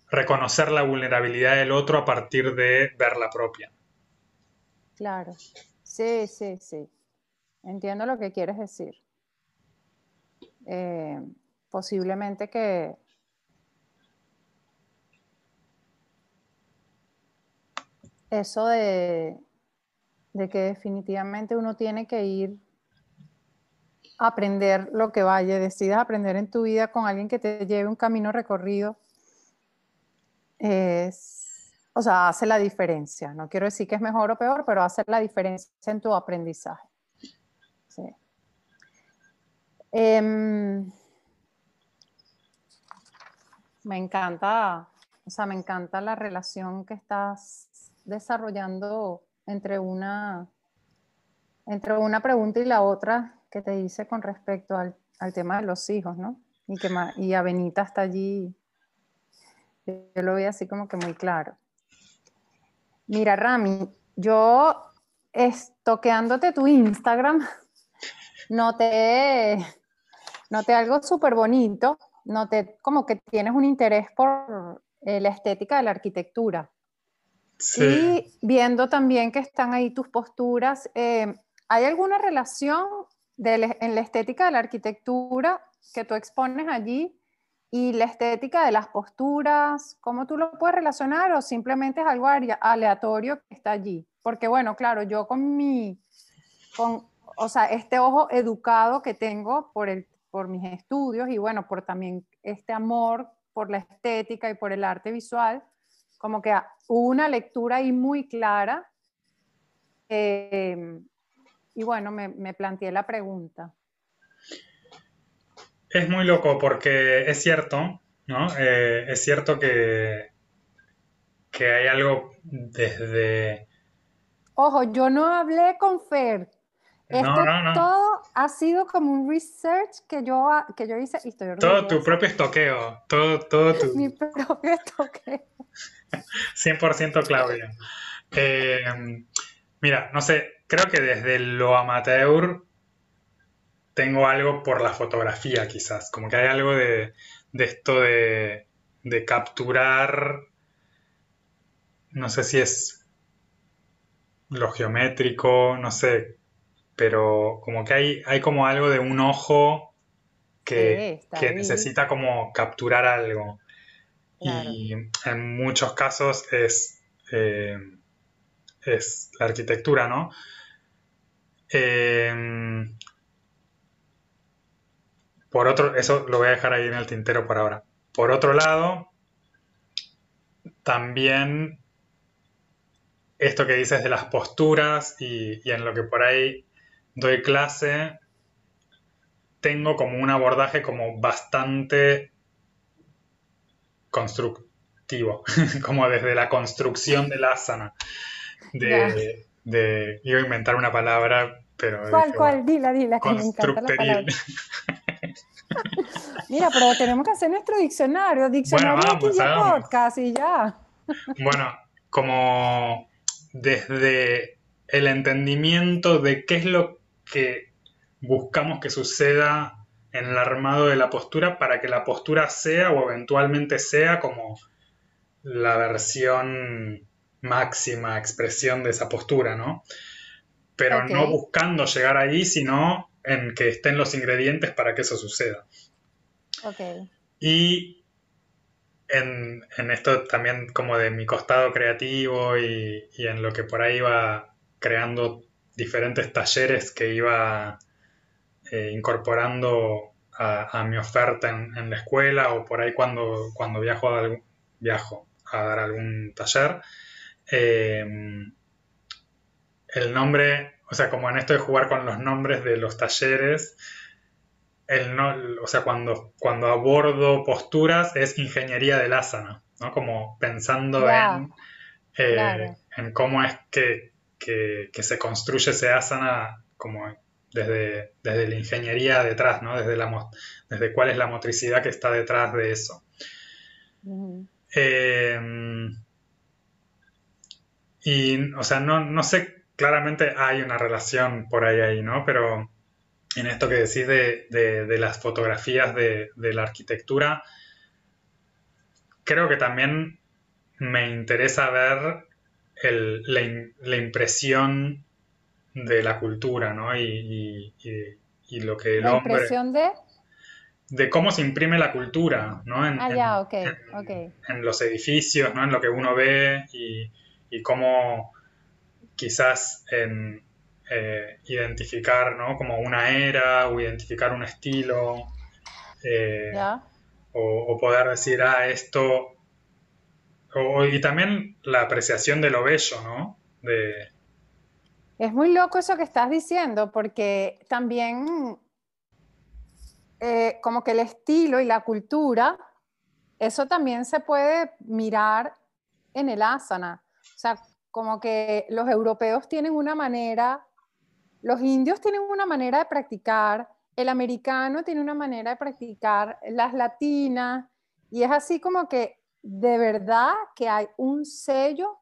reconocer la vulnerabilidad del otro a partir de ver la propia. Claro, sí, sí, sí. Entiendo lo que quieres decir. Eh, posiblemente que eso de, que definitivamente uno tiene que ir a aprender lo que vaya, decidas aprender en tu vida con alguien que te lleve un camino recorrido es, o sea, hace la diferencia. No quiero decir que es mejor o peor, pero hace la diferencia en tu aprendizaje. Sí. Em, me encanta, o sea, me encanta la relación que estás desarrollando entre una, entre una pregunta y la otra que te hice con respecto al, al tema de los hijos, ¿no? Y que y Avenita está allí yo lo veo así como que muy claro. Mira, Rami, yo estoqueándote tu Instagram, noté, noté algo súper bonito, noté como que tienes un interés por eh, la estética de la arquitectura. Sí. Y viendo también que están ahí tus posturas, eh, ¿hay alguna relación en la estética de la arquitectura que tú expones allí y la estética de las posturas, ¿cómo tú lo puedes relacionar o simplemente es algo aleatorio que está allí? Porque bueno, claro, yo con mi, con, o sea, este ojo educado que tengo por, el, por mis estudios y bueno, por también este amor por la estética y por el arte visual, como que hubo una lectura ahí muy clara. Eh, y bueno, me, me planteé la pregunta. Es muy loco porque es cierto, ¿no? Eh, es cierto que, que hay algo desde... Ojo, yo no hablé con Fer. Esto todo ha sido como un research que yo, que yo hice y estoy Todo tu propio estoqueo, todo, todo tu... Mi propio estoqueo. 100% Claudia. Eh, mira, no sé, creo que desde lo amateur tengo algo por la fotografía quizás, como que hay algo de, esto de, capturar, no sé si es lo geométrico, no sé, pero como que hay, hay como algo de un ojo que, necesita como capturar algo. y en muchos casos es, eh, es la arquitectura, ¿no? Em, por otro, eso lo voy a dejar ahí en el tintero por ahora. Por otro lado, también esto que dices de las posturas y, en lo que por ahí doy clase, tengo como un abordaje como bastante constructivo, como desde la construcción del asana. De, de, iba a inventar una palabra, pero... ¿Cuál, cuál? Dila, dila, que me encanta la palabra. Mira, pero tenemos que hacer nuestro diccionario, diccionario bueno, vamos, podcast y ya. Bueno, como desde el entendimiento de qué es lo que buscamos que suceda en el armado de la postura para que la postura sea o eventualmente sea como la versión máxima expresión de esa postura, ¿no? Pero no buscando llegar ahí, sino en que estén los ingredientes para que eso suceda. Okay. Y en, esto también como de mi costado creativo y, en lo que por ahí iba creando diferentes talleres que iba eh, incorporando a, mi oferta en, la escuela o por ahí cuando, cuando viajo, a viajo a dar algún taller. Eh, el nombre, o sea, como en esto de jugar con los nombres de los talleres, el no, o sea, cuando, cuando abordo posturas es ingeniería del asana, ¿no? Como pensando en, eh, en cómo es que, se construye ese asana como desde, desde la ingeniería detrás, ¿no? Desde, la, desde cuál es la motricidad que está detrás de eso. Em, y, o sea, no, no sé, claramente hay una relación por ahí, ahí, ¿no? Pero en esto que decís de, las fotografías de, la arquitectura, creo que también me interesa ver la, impresión de la cultura, ¿no? Y, lo que el ¿La hombre... impresión de? De cómo se imprime la cultura, ¿no? En, ah, ya, ok, en, los edificios, ¿no? En lo que uno ve y, y cómo quizás en, eh, identificar ¿no? como una era o identificar un estilo eh, o, poder decir, ah, esto, y también la apreciación de lo bello, ¿no? Es muy loco eso que estás diciendo, porque también eh, como que el estilo y la cultura, eso también se puede mirar en el asana. O sea, como que los europeos tienen una manera los indios tienen una manera de practicar, el americano tiene una manera de practicar, las latinas, y es así como que de verdad que hay un sello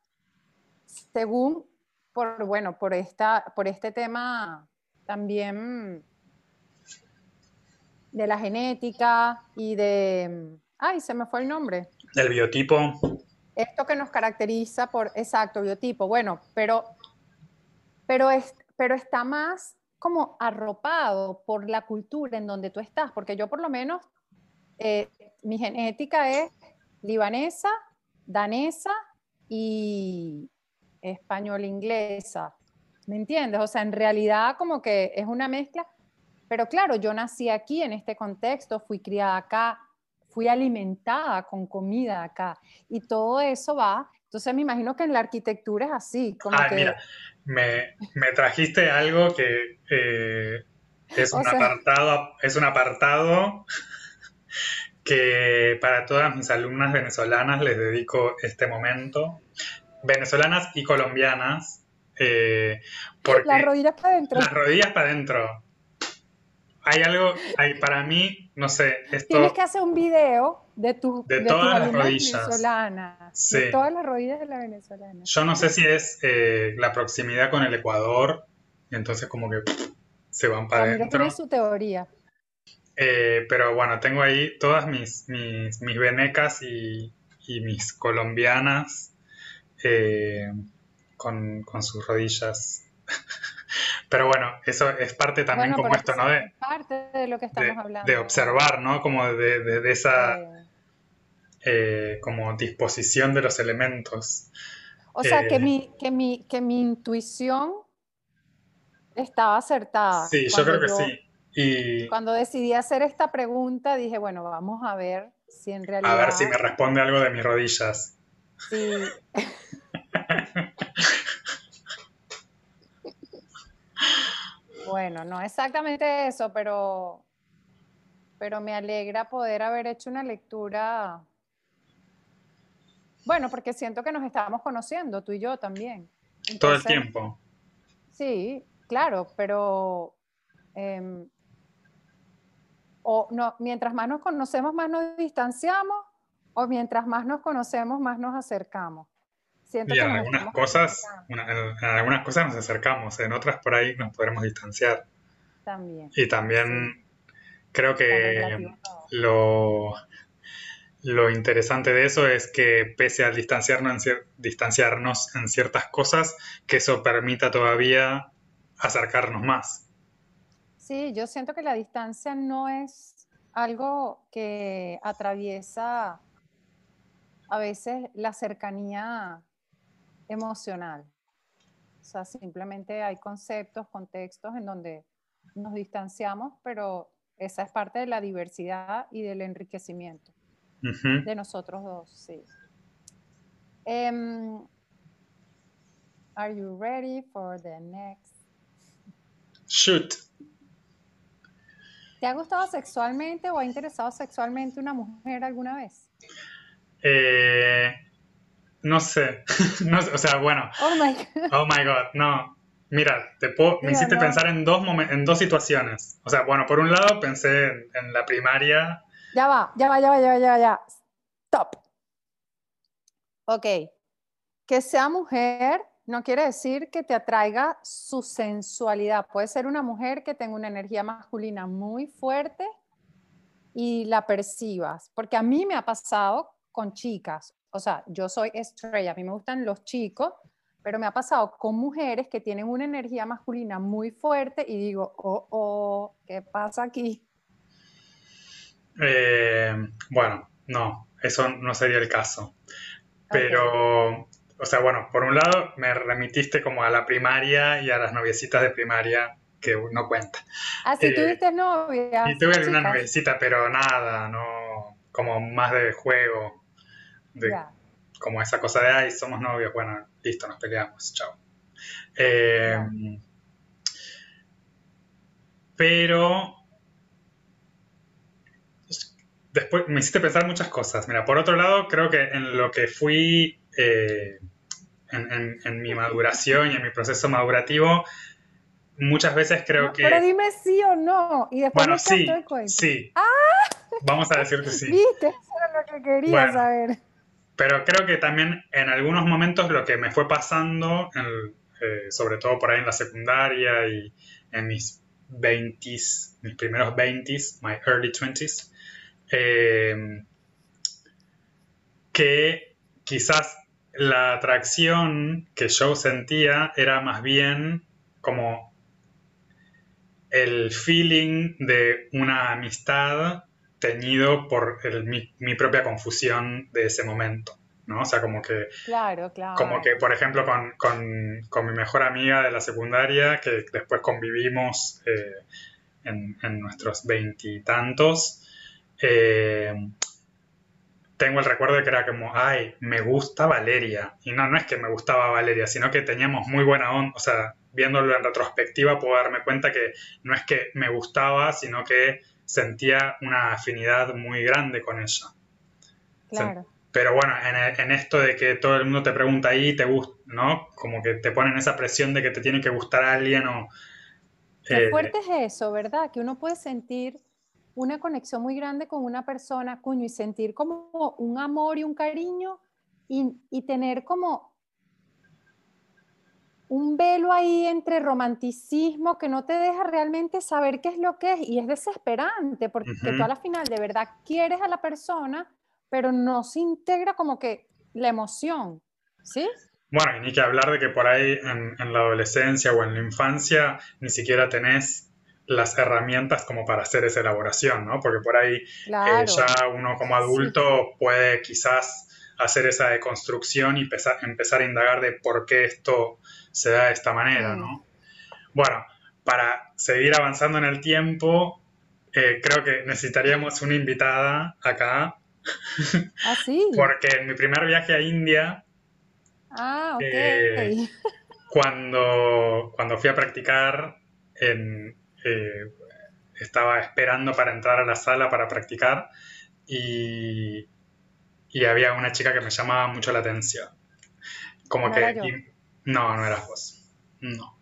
según, por, bueno, por, esta, por este tema también de la genética y de, ay, se me fue el nombre. Del biotipo. Esto que nos caracteriza por, exacto, biotipo, bueno, pero, pero es, pero está más como arropado por la cultura en donde tú estás, porque yo por lo menos, eh, mi genética es libanesa, danesa y español-inglesa, ¿me entiendes? O sea, en realidad como que es una mezcla, pero claro, yo nací aquí en este contexto, fui criada acá, fui alimentada con comida acá y todo eso va. Entonces me imagino que en la arquitectura es así, como ah, que mira, me, trajiste algo que eh, es, un apartado, es un apartado que para todas mis alumnas venezolanas les dedico este momento. Venezolanas y colombianas. Eh, las rodillas para adentro. Las rodillas para adentro. Hay algo, hay, para mí, no sé, esto... Tienes que hacer un video de, tu, de, todas las rodillas. De todas las rodillas de la venezolana. Yo no sé si es eh, la proximidad con el Ecuador, entonces como que se van para adentro. tiene su teoría. Eh, pero bueno, tengo ahí todas mis, mis, mis venecas y, y, mis colombianas eh, con, con sus rodillas Pero bueno, eso es parte también como esto, ¿no? De, parte de lo que estamos hablando. De observar, ¿no? Como de, esa... eh, como disposición de los elementos. O sea, que, mi, que, mi, que mi intuición estaba acertada. Sí, yo creo que yo- sí. Y Cuando decidí hacer esta pregunta, dije, bueno, vamos a ver si en realidad... a ver si me responde algo de mis rodillas. Sí. Bueno, no exactamente eso, pero, pero me alegra poder haber hecho una lectura. Bueno, porque siento que nos estábamos conociendo, tú y yo también. Todo el tiempo. Sí, claro, pero em, o no, mientras más nos conocemos, más nos distanciamos, o mientras más nos conocemos, más nos acercamos. Siento Y en algunas cosas, una- en, algunas cosas nos acercamos, en otras por ahí nos podremos distanciar. también. Y también creo que lo, lo interesante de eso es que pese al distanciarnos en, distanciarnos en ciertas cosas, que eso permita todavía acercarnos más. Sí, yo siento que la distancia no es algo que atraviesa a veces la cercanía emocional. O sea, simplemente hay conceptos, contextos en donde nos distanciamos, pero esa es parte de la diversidad y del enriquecimiento de nosotros dos, sí. Em, are you ready for the next? Shoot. ¿Te ha gustado sexualmente o ha interesado sexualmente una mujer alguna vez? Eh, no sé. No sé, o sea, bueno, Oh my God. Oh my God, no. Mira, te puedo, me hiciste no. pensar en dos, momen- en dos situaciones. O sea, bueno, por un lado pensé en, en la primaria. Ya va, ya va, ya va, ya va, ya va, ya. Stop. Ok. Que sea mujer no quiere decir que te atraiga su sensualidad. Puede ser una mujer que tenga una energía masculina muy fuerte y la percibas. Porque a mí me ha pasado con chicas. O sea, yo soy estrella, a mí me gustan los chicos, pero me ha pasado con mujeres que tienen una energía masculina muy fuerte y digo, oh, oh, ¿qué pasa aquí? eh, bueno, no, eso no sería el caso. Pero, o sea, bueno, por un lado me remitiste como a la primaria y a las noviecitas de primaria, que no cuenta. Así Eh, tuviste novia. Y tuve chicas? noviecita, pero nada, no, como más de juego, de, como esa cosa de, ay, somos novios, bueno, listo, nos peleamos, chao. Eh, pero después me hiciste pensar muchas cosas. Mira, por otro lado, creo que en lo que fui eh, en, en- en mi maduración y en mi proceso madurativo, muchas veces creo No, que... Pero dime sí o no. Y después Bueno, me sí, el cuento. sí. Vamos a decir que sí. ¿Viste? Eso era lo que quería Bueno. saber. Pero creo que también en algunos momentos lo que me fue pasando, en- eh, sobre todo por ahí en la secundaria y en mis 20s, mis primeros 20s, my early 20s, eh, que quizás la atracción que yo sentía era más bien como el feeling de una amistad teñido por el- mi, mi propia confusión de ese momento, ¿no? O sea, como que, Claro, claro. como que por ejemplo, con, con- con mi mejor amiga de la secundaria, que después convivimos eh, en, en nuestros veintitantos, eh, tengo el recuerdo de que era como, ay, me gusta Valeria. Y no, no es que me gustaba Valeria, sino que teníamos muy buena onda, o sea, viéndolo en retrospectiva puedo darme cuenta que no es que me gustaba, sino que sentía una afinidad muy grande con ella. Claro. Pero bueno, en, el- en esto de que todo el mundo te pregunta ahí, te gusta, ¿no? Como que te ponen esa presión de que te tiene que gustar a alguien o... Qué eh, fuerte es eso, ¿verdad? Que uno puede sentir una conexión muy grande con una persona, cuño, y sentir como un amor y un cariño y, y tener como un velo ahí entre romanticismo que no te deja realmente saber qué es lo que es y es desesperante porque Ujú. tú a la final de verdad quieres a la persona, pero no se integra como que la emoción, ¿sí? Bueno, y ni que hablar de que por ahí en, en la adolescencia o en la infancia ni siquiera tenés las herramientas como para hacer esa elaboración, ¿no? Porque por ahí eh, ya uno como adulto puede quizás hacer esa deconstrucción y empezar, empezar, a indagar de por qué esto se da de esta manera, ¿no? Bueno, para seguir avanzando en el tiempo, eh, creo que necesitaríamos una invitada acá. ¿Ah, sí? Porque en mi primer viaje a India, ah, eh, cuando, cuando fui a practicar, en, eh, estaba esperando para entrar a la sala para practicar y, y había una chica que me llamaba mucho la atención. Como que... no, no eras vos. No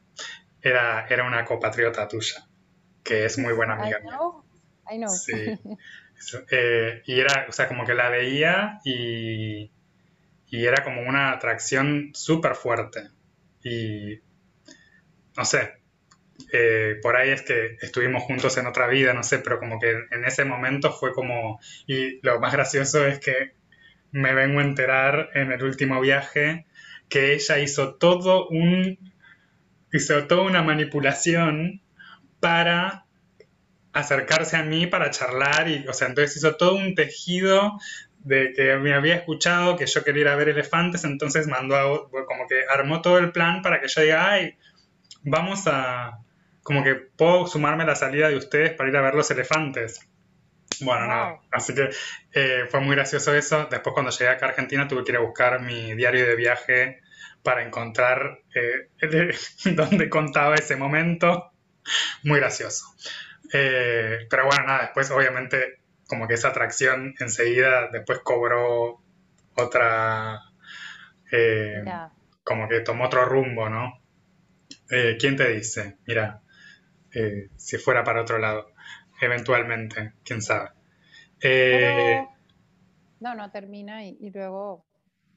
era, era una compatriota tuya, que es muy buena amiga mía. I know. Sí. Eh, y era, o sea, como que la veía y, y era como una atracción súper fuerte. Y no sé, eh, por ahí es que estuvimos juntos en otra vida, no sé, pero como que en ese momento fue como, y lo más gracioso es que me vengo a enterar en el último viaje que ella hizo todo un hizo toda una manipulación para acercarse a mí para charlar y, o sea, entonces hizo todo un tejido de que me había escuchado que yo quería ir a ver elefantes, entonces mandó a, como que armó todo el plan para que yo diga, ay, vamos a, como que puedo sumarme a la salida de ustedes para ir a ver los elefantes. Bueno, no, así que eh, fue muy gracioso eso. Después cuando llegué acá a Argentina tuve que ir a buscar mi diario de viaje para encontrar eh, dónde contaba ese momento. Muy gracioso. Eh, pero bueno, nada, después obviamente como que esa atracción enseguida después cobró otra... Eh, como que tomó otro rumbo, ¿no? ¿Quién te dice? Mira, si fuera para otro lado, eventualmente, quién sabe. No, no, termina y luego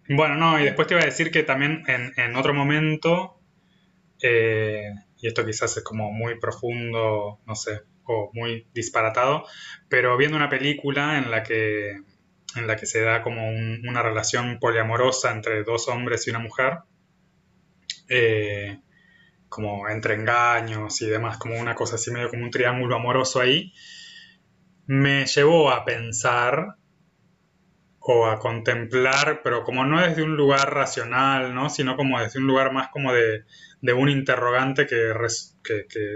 bueno, no, y después te iba a decir que también en, otro momento, eh, y esto quizás es como muy profundo, no sé, o muy disparatado, pero viendo una película en la que, en la que se da como una relación poliamorosa entre dos hombres y una mujer, eh, como entre engaños y demás, como una cosa así medio como un triángulo amoroso ahí, me llevó a pensar o a contemplar, pero como no desde un lugar racional, ¿no? sino como desde un lugar más como de, un interrogante que,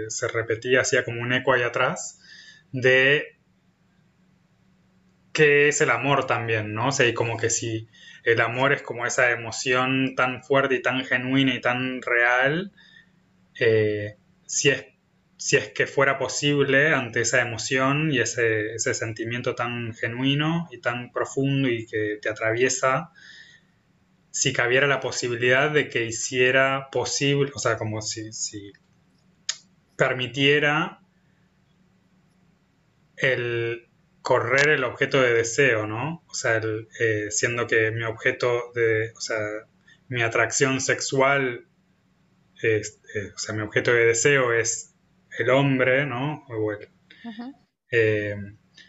se repetía, hacía como un eco ahí atrás, de qué es el amor también, ¿no? O sea, y como que si el amor es como esa emoción tan fuerte y tan genuina y tan real, eh, si es si es que fuera posible ante esa emoción y ese, sentimiento tan genuino y tan profundo y que te atraviesa, si cabiera la posibilidad de que hiciera posible, o sea, como si, permitiera el correr el objeto de deseo, ¿no? O sea, eh, siendo que mi objeto de, o sea, mi atracción sexual, eh, o sea, mi objeto de deseo es el hombre, ¿no? Eh,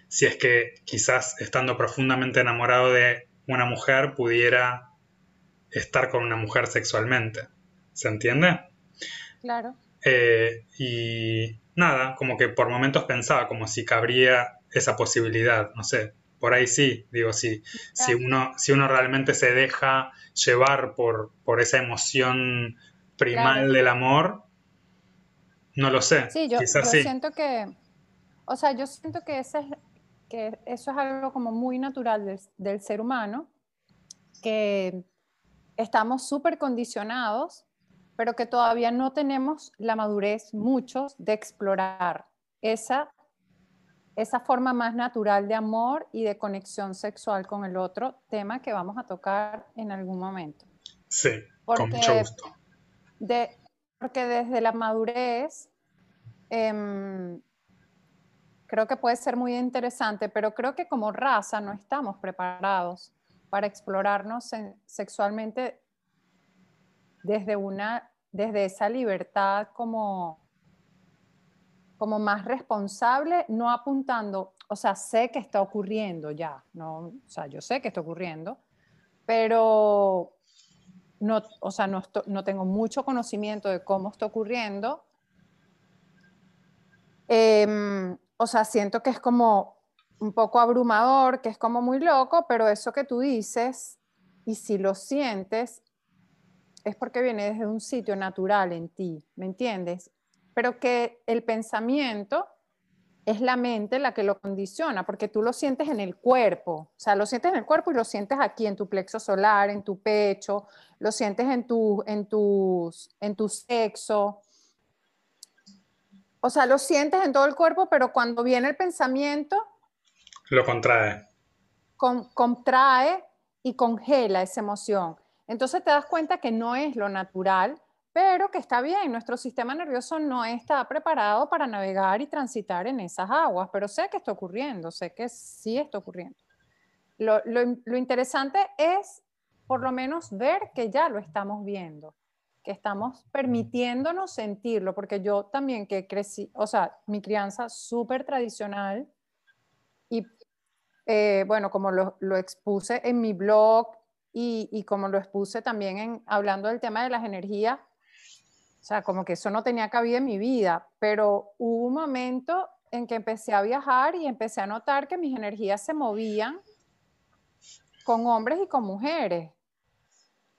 si es que quizás estando profundamente enamorado de una mujer pudiera estar con una mujer sexualmente. ¿Se entiende? Claro. Eh, y nada, como que por momentos pensaba como si cabría esa posibilidad, no sé, por ahí sí, digo, sí, si, uno, si uno realmente se deja llevar por, por esa emoción primal del amor, no lo sé. Sí, yo, siento que, o sea, yo siento que, ese que eso es algo como muy natural del, ser humano, que estamos súper condicionados, pero que todavía no tenemos la madurez muchos de explorar esa, esa forma más natural de amor y de conexión sexual con el otro, tema que vamos a tocar en algún momento. Sí, con mucho gusto. Porque desde la madurez em, creo que puede ser muy interesante, pero creo que como raza no estamos preparados para explorarnos sexualmente desde, una, desde esa libertad como, como más responsable, no apuntando, o sea, sé que está ocurriendo ya, no, o sea, yo sé que está ocurriendo, pero no, o sea, no, no tengo mucho conocimiento de cómo está ocurriendo, Em, o sea, siento que es como un poco abrumador, que es como muy loco, pero eso que tú dices, y si lo sientes, es porque viene desde un sitio natural en ti, ¿me entiendes? Pero que el pensamiento es la mente la que lo condiciona, porque tú lo sientes en el cuerpo, o sea, lo sientes en el cuerpo y lo sientes aquí en tu plexo solar, en tu pecho, lo sientes en tu, en tus, en tu sexo. O sea, lo sientes en todo el cuerpo, pero cuando viene el pensamiento... Lo contrae. contrae y congela esa emoción. Entonces te das cuenta que no es lo natural, pero que está bien, nuestro sistema nervioso no está preparado para navegar y transitar en esas aguas, pero sé que está ocurriendo, sé que sí está ocurriendo. Lo, lo, interesante es por lo menos ver que ya lo estamos viendo, que estamos permitiéndonos sentirlo, porque yo también que crecí, o sea, mi crianza súper tradicional y eh, bueno, como lo, lo, expuse en mi blog y, y, como lo expuse también en, hablando del tema de las energías, sea, como que eso no tenía cabida en mi vida, pero hubo un momento en que empecé a viajar y empecé a notar que mis energías se movían con hombres y con mujeres.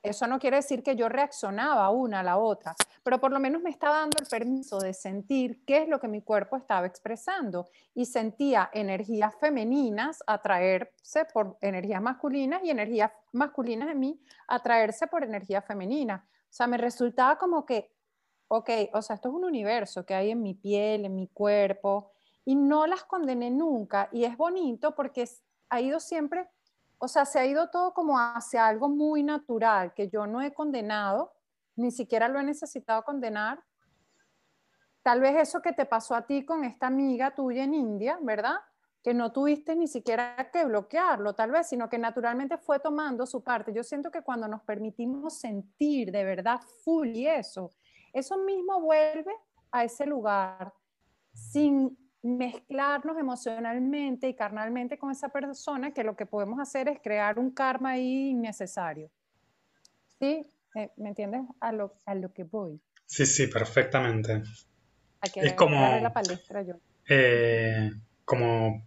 Eso no quiere decir que yo reaccionaba una a la otra, pero por lo menos me estaba dando el permiso de sentir qué es lo que mi cuerpo estaba expresando y sentía energías femeninas atraerse por energías masculinas y energías masculinas en mí atraerse por energía femenina. O sea, me resultaba como que, ok, o sea, esto es un universo que hay en mi piel, en mi cuerpo, y no las condené nunca. Y es bonito porque ha ido siempre o sea, se ha ido todo como hacia algo muy natural, que yo no he condenado, ni siquiera lo he necesitado condenar. Tal vez eso que te pasó a ti con esta amiga tuya en India, ¿verdad? Que no tuviste ni siquiera que bloquearlo, tal vez, sino que naturalmente fue tomando su parte. Yo siento que cuando nos permitimos sentir de verdad full y eso, eso mismo vuelve a ese lugar sin mezclarnos emocionalmente y carnalmente con esa persona, que lo que podemos hacer es crear un karma ahí innecesario. ¿Sí? Eh, ¿Me entiendes? A lo, a lo que voy. Sí, sí, perfectamente. es como, la palestra yo. Eh, como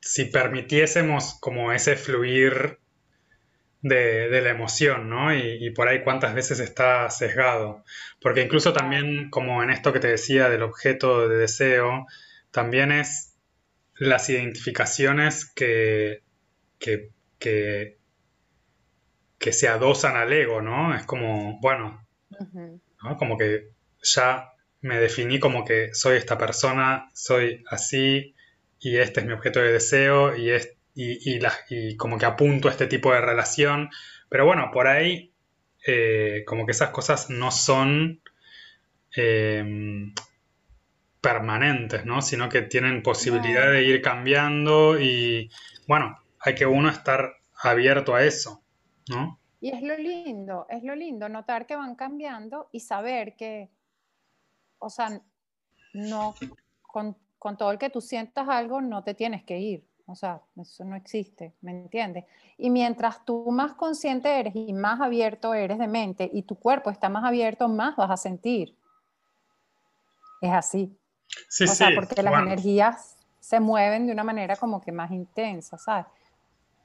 si permitiésemos como ese fluir de, la emoción, ¿no? Y, por ahí cuántas veces está sesgado. Porque incluso también, como en esto que te decía del objeto de deseo, también es las identificaciones que, que, que, se adosan al ego, ¿no? Es como, bueno, ¿no? como que ya me definí como que soy esta persona, soy así, y este es mi objeto de deseo, y este y, como que apunto a este tipo de relación. Pero bueno, por ahí eh, como que esas cosas no son em, permanentes, ¿no? Sino que tienen posibilidad de ir cambiando y bueno, hay que uno estar abierto a eso, ¿no? Y es lo lindo, es lo lindo notar que van cambiando y saber que, o sea, no, con, con todo el que tú sientas algo, no te tienes que ir. O sea, eso no existe, ¿me entiendes? Y mientras tú más consciente eres y más abierto eres de mente y tu cuerpo está más abierto, más vas a sentir. Es así. Sí, o sea, porque las energías se mueven de una manera como que más intensa, ¿sabes?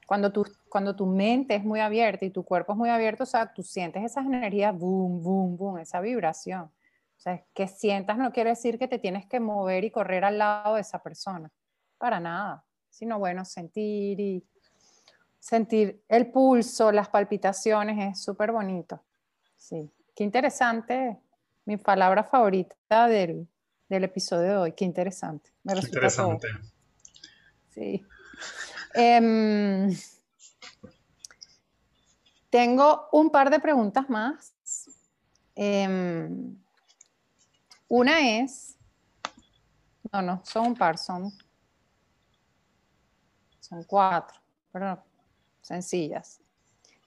Cuando tu, cuando tu mente es muy abierta y tu cuerpo es muy abierto, o sea, tú sientes esas energías, boom, boom, boom, esa vibración. O sea, que sientas no quiere decir que te tienes que mover y correr al lado de esa persona. Para nada sino bueno, sentir y sentir el pulso, las palpitaciones, es súper bonito. Sí, qué interesante, mi palabra favorita del, episodio de hoy, qué interesante. Me interesante. Sí. Em, tengo un par de preguntas más. Em, una es, no, no, son un par, son son cuatro, pero sencillas.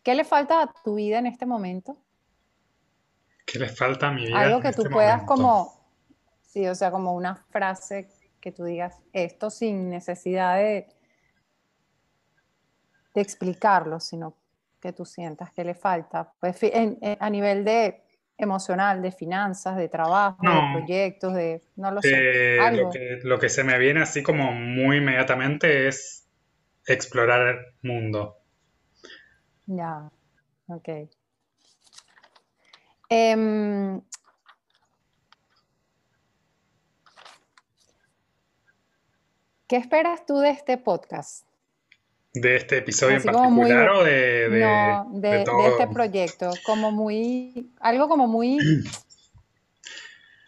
¿Qué le falta a tu vida en este momento? ¿Qué le falta a mi vida? Algo que tú este puedas como, sí, o sea, como una frase que tú digas esto sin necesidad de, explicarlo, sino que tú sientas que le falta. Pues a nivel de emocional, de finanzas, de trabajo, de proyectos, de, no lo sé. Lo, que, lo que se me viene así como muy inmediatamente es explorar el mundo. Ya, ok. Em, ¿Qué esperas tú de este podcast? ¿De este episodio en particular o de, no, de, este proyecto? Como muy, algo como muy...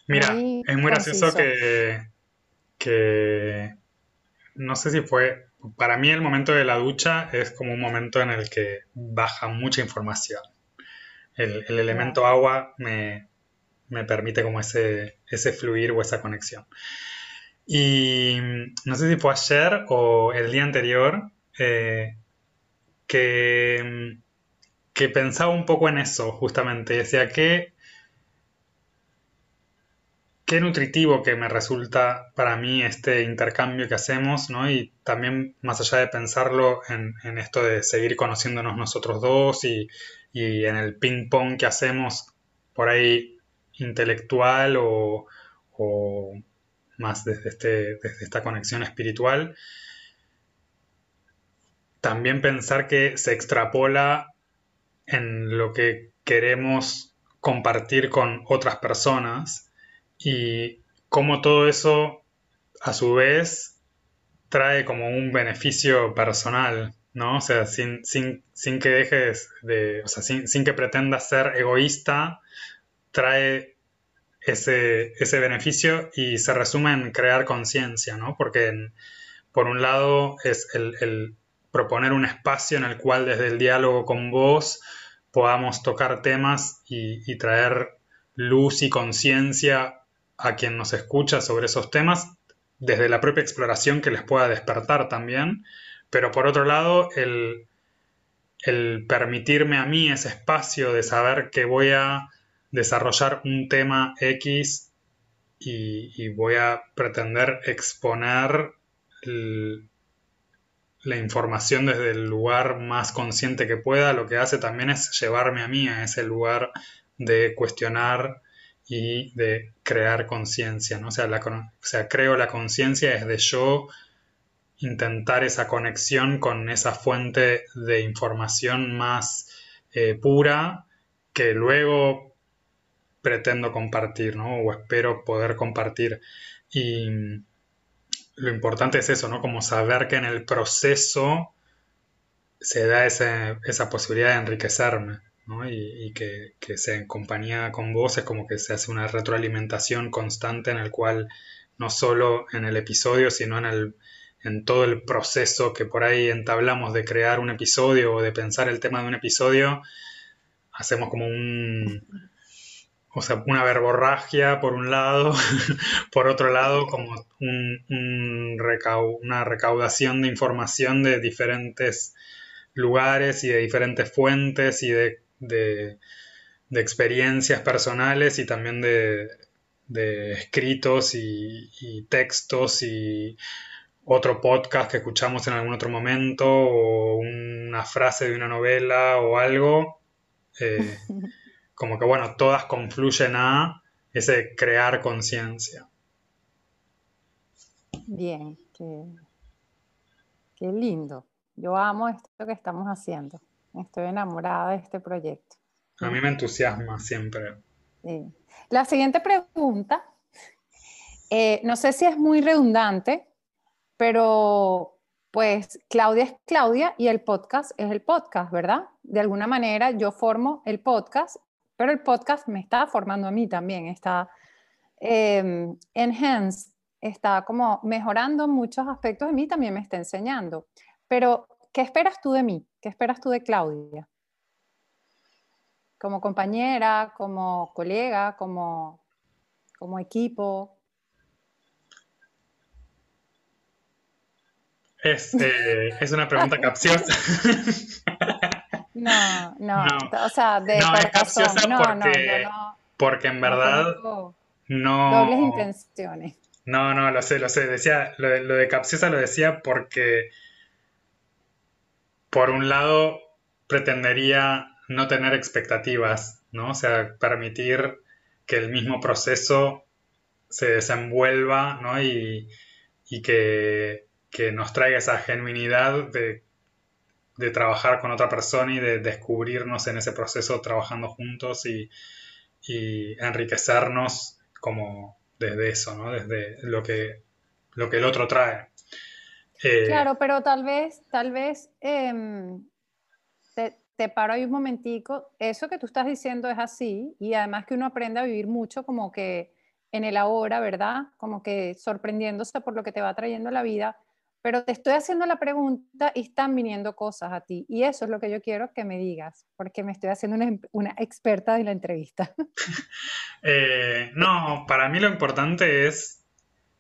Mira, es muy gracioso que, que, no sé si fue, para mí el momento de la ducha es como un momento en el que baja mucha información. El, elemento agua me, me, permite como ese, ese fluir o esa conexión. Y no sé si fue ayer o el día anterior eh, que, que, pensaba un poco en eso, justamente. Decía que qué nutritivo que me resulta para mí este intercambio que hacemos, ¿no? Y también más allá de pensarlo en, esto de seguir conociéndonos nosotros dos y, y en el ping-pong que hacemos por ahí intelectual o, o más desde, este, desde esta conexión espiritual. También pensar que se extrapola en lo que queremos compartir con otras personas y cómo todo eso a su vez trae como un beneficio personal, ¿no? O sea, sin, que dejes de, o sea, sin, sin que pretendas ser egoísta, trae ese, ese beneficio y se resume en crear conciencia, ¿no? Porque por un lado es el, proponer un espacio en el cual desde el diálogo con vos podamos tocar temas y, traer luz y conciencia a quien nos escucha sobre esos temas, desde la propia exploración que les pueda despertar también, pero por otro lado el, el permitirme a mí ese espacio de saber que voy a desarrollar un tema X y, voy a pretender exponer la información desde el lugar más consciente que pueda, lo que hace también es llevarme a mí a ese lugar de cuestionar y de crear conciencia, ¿no? O sea, sea, creo la conciencia es de yo intentar esa conexión con esa fuente de información más eh, pura que luego pretendo compartir, ¿no? O espero poder compartir. Y lo importante es eso, ¿no? Como saber que en el proceso se da esa posibilidad de enriquecerme, Y, que, que sea en compañía con vos es como que se hace una retroalimentación constante en el cual no solo en el episodio, sino en, el, en todo el proceso que por ahí entablamos de crear un episodio o de pensar el tema de un episodio, hacemos como un, o sea, una verborragia por un lado, por otro lado como una recaudación de información de diferentes lugares y de diferentes fuentes y de, experiencias personales y también de, escritos y, textos y otro podcast que escuchamos en algún otro momento o una frase de una novela o algo. Eh, como que bueno, todas confluyen a ese crear conciencia. Bien, qué, lindo. Yo amo esto que estamos haciendo. Estoy enamorada de este proyecto. A mí me entusiasma siempre. La siguiente pregunta, eh, no sé si es muy redundante, pero pues Claudia es Claudia y el podcast es el podcast, ¿verdad? De alguna manera yo formo el podcast pero el podcast me está formando a mí también, está eh, enhanced, está como mejorando muchos aspectos de mí, también me está enseñando. Pero, ¿qué esperas tú de mí? ¿Qué esperas tú de Claudia? Como compañera, como colega, como, como equipo. Es, eh, es una pregunta capciosa. No, no, o sea, de no, es capciosa no, porque, no, porque en verdad no... Dobles intenciones. No, no, lo sé, lo sé. Decía, lo de, lo de capciosa lo decía porque, por un lado, pretendería no tener expectativas, ¿no? O sea, permitir que el mismo proceso se desenvuelva, ¿no? Y, que, nos traiga esa genuinidad de, trabajar con otra persona y de descubrirnos en ese proceso trabajando juntos y, enriquecernos como desde eso, ¿no? Desde lo que, lo que el otro trae. Eh, claro, pero tal vez, tal vez em, te, paro ahí un momentico. Eso que tú estás diciendo es así y además que uno aprende a vivir mucho como que en el ahora, ¿verdad? Como que sorprendiéndose por lo que te va trayendo la vida. Pero te estoy haciendo la pregunta y están viniendo cosas a ti. Y eso es lo que yo quiero que me digas, porque me estoy haciendo una, experta de la entrevista. Eh, no, para mí lo importante es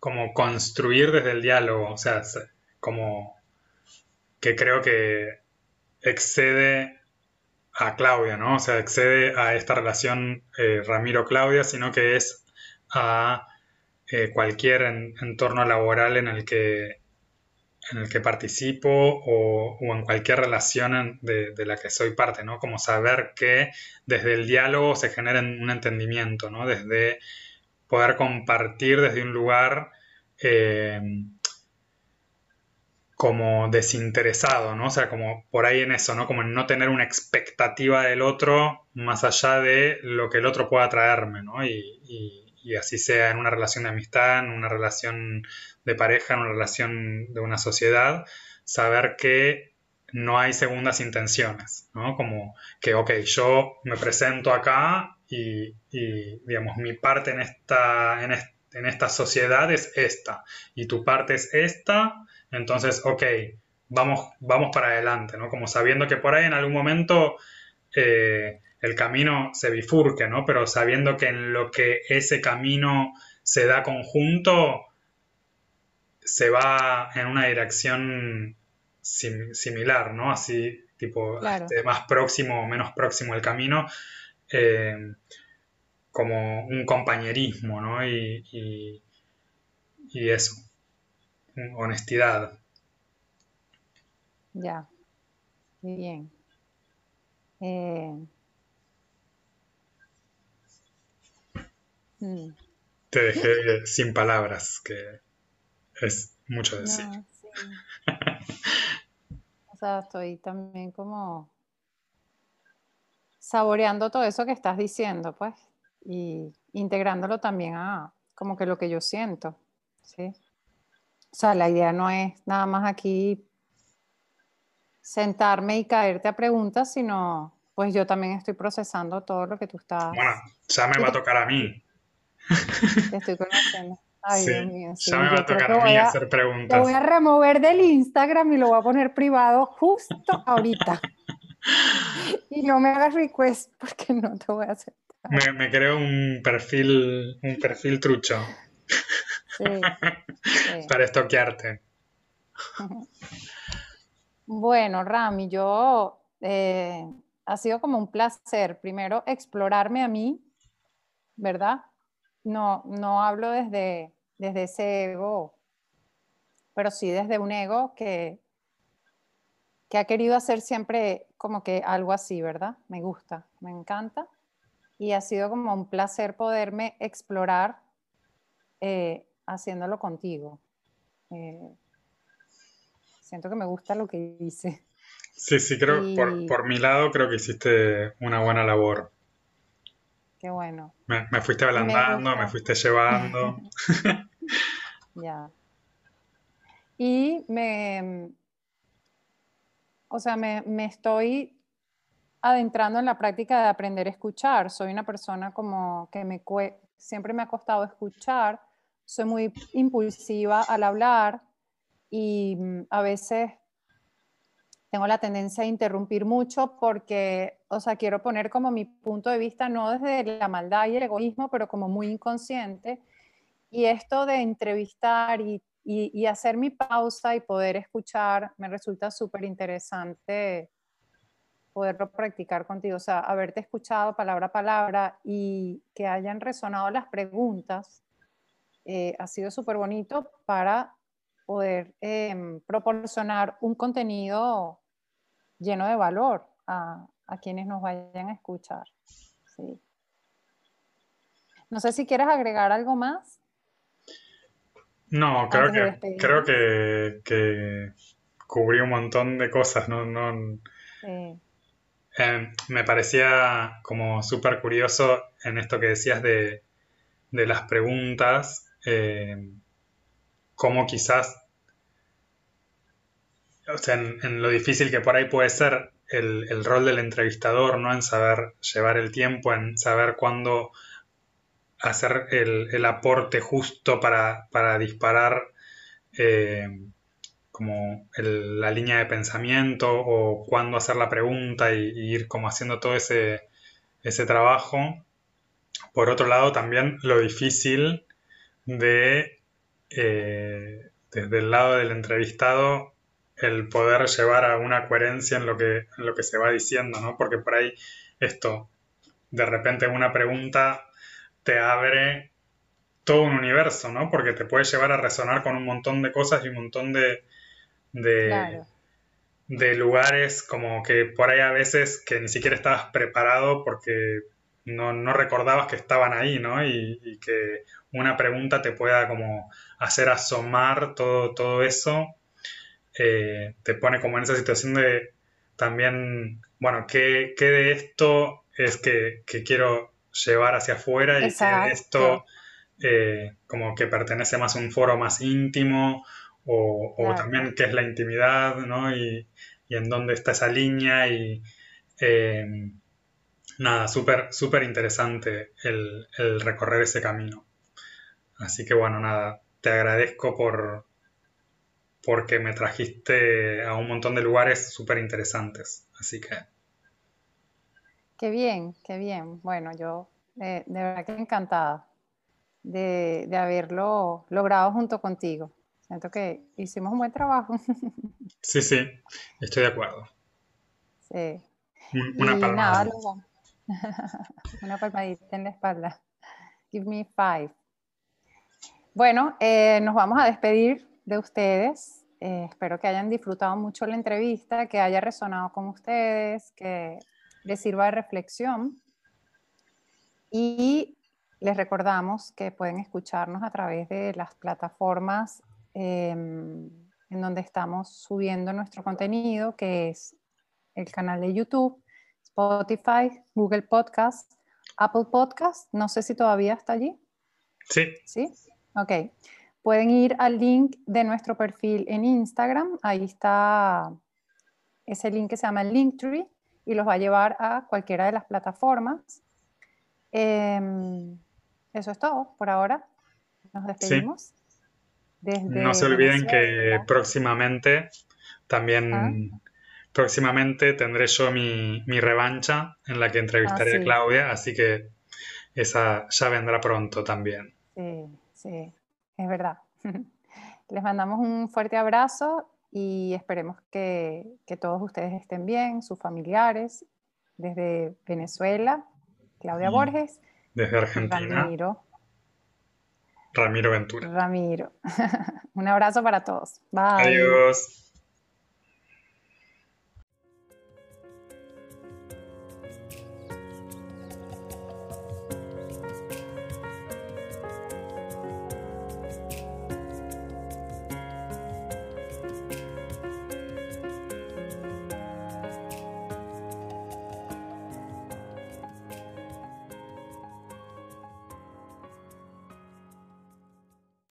como construir desde el diálogo. O sea, como que creo que excede a Claudia, ¿no? O sea, excede a esta relación eh, Ramiro-Claudia, sino que es a eh, cualquier entorno laboral en el que, en el que participo o, en cualquier relación de, la que soy parte, ¿no? Como saber que desde el diálogo se genera un entendimiento, ¿no? Desde poder compartir desde un lugar eh, como desinteresado, ¿no? O sea, como por ahí en eso, ¿no? Como en no tener una expectativa del otro más allá de lo que el otro pueda traerme, ¿no? Y, así sea en una relación de amistad, en una relación de pareja, en una relación de una sociedad, saber que no hay segundas intenciones, ¿no? Como que, ok, yo me presento acá y, digamos, mi parte en esta, en, en esta sociedad es esta, y tu parte es esta, entonces, ok, vamos, vamos para adelante, ¿no? Como sabiendo que por ahí en algún momento eh, el camino se bifurque, ¿no? Pero sabiendo que en lo que ese camino se da conjunto, se va en una dirección similar, ¿no? Así, tipo, este, más próximo o menos próximo el camino, eh, como un compañerismo, ¿no? y eso honestidad. Ya, bien. Eh, mm. Te dejé sin palabras, que es mucho decir. o sea, estoy también como saboreando todo eso que estás diciendo, pues, y integrándolo también a como que lo que yo siento, ¿sí? O sea, la idea no es nada más aquí sentarme y caerte a preguntas, sino pues yo también estoy procesando todo lo que tú estás. Bueno, ya me va a tocar a mí. Te estoy conociendo. Ay, Dios mío. Ya me va a tocar a mí hacer preguntas. Te voy a remover del Instagram y lo voy a poner privado justo ahorita. y no me hagas request porque no te voy a aceptar. Me, me creo un perfil, un perfil trucho. Para estoquearte. Bueno, Rami, yo eh, ha sido como un placer primero explorarme a mí, ¿verdad? No, no hablo desde, desde ese ego, pero sí desde un ego que, que ha querido hacer siempre como que algo así, ¿verdad? Me gusta, me encanta. Y ha sido como un placer poderme explorar eh, haciéndolo contigo. Eh, siento que me gusta lo que hice. Sí, sí, creo, por, por, mi lado creo que hiciste una buena labor. Qué bueno. Me, fuiste ablandando, me, fuiste llevando. ya. Y me, o sea, me, me, estoy adentrando en la práctica de aprender a escuchar. Soy una persona como que me siempre me ha costado escuchar soy muy impulsiva al hablar y mm, a veces tengo la tendencia a interrumpir mucho porque, o sea, quiero poner como mi punto de vista no desde la maldad y el egoísmo, pero como muy inconsciente. Y esto de entrevistar y, y, hacer mi pausa y poder escuchar me resulta súper interesante poderlo practicar contigo, o sea, haberte escuchado palabra a palabra y que hayan resonado las preguntas eh, ha sido súper bonito para poder em, proporcionar un contenido lleno de valor a, a quienes nos vayan a escuchar. Sí. No sé si quieres agregar algo más. No, creo que, creo que, que, cubrí un montón de cosas. No, no, eh, me parecía como súper curioso en esto que decías de, de las preguntas, eh, cómo quizás, o sea, en, lo difícil que por ahí puede ser el, el, rol del entrevistador, ¿no? En saber llevar el tiempo, en saber cuándo hacer el, aporte justo para, disparar eh, como la línea de pensamiento o cuándo hacer la pregunta y, ir como haciendo todo ese, ese, trabajo. Por otro lado, también lo difícil de, eh, desde el lado del entrevistado, el poder llevar a una coherencia en lo que, en lo que se va diciendo, ¿no? Porque por ahí esto, de repente una pregunta te abre todo un universo, ¿no? Porque te puede llevar a resonar con un montón de cosas y un montón de, de, lugares como que por ahí a veces que ni siquiera estabas preparado porque no, recordabas que estaban ahí, ¿no? Y, que una pregunta te pueda como hacer asomar todo, todo eso, eh, te pone como en esa situación de también, bueno, ¿qué, qué de esto es que, que quiero llevar hacia afuera y que esto eh, como que pertenece más a un foro más íntimo o, también qué es la intimidad, ¿no? Y, en dónde está esa línea y eh, nada, súper súper interesante el, recorrer ese camino. Así que bueno, nada, te agradezco por porque me trajiste a un montón de lugares súper interesantes. Así que Qué bien, qué bien. Bueno, yo eh, de verdad que encantada de, haberlo logrado junto contigo. Siento que hicimos un buen trabajo. Sí, sí, estoy de acuerdo. Sí. Una palmada. una palmadita en la espalda. Give me five. Bueno, eh, nos vamos a despedir de ustedes. Eh, espero que hayan disfrutado mucho la entrevista, que haya resonado con ustedes, que les sirva de reflexión. Y les recordamos que pueden escucharnos a través de las plataformas em, en donde estamos subiendo nuestro contenido, que es el canal de YouTube, Spotify, Google Podcast, Apple Podcast. No sé si todavía está allí. Sí. Sí. Ok. Pueden ir al link de nuestro perfil en Instagram. Ahí está ese link que se llama Linktree y los va a llevar a cualquiera de las plataformas. Em, eso es todo por ahora. Nos despedimos. no se olviden que próximamente también ah. Próximamente tendré yo mi, revancha en la que entrevistaré ah, a Claudia, así que esa ya vendrá pronto también. Sí, sí, es verdad. Les mandamos un fuerte abrazo y esperemos que, todos ustedes estén bien, sus familiares, desde Venezuela, Claudia Borges. Desde Argentina. Ramiro. Ramiro Ventura. Ramiro. Un abrazo para todos. Bye. Adiós.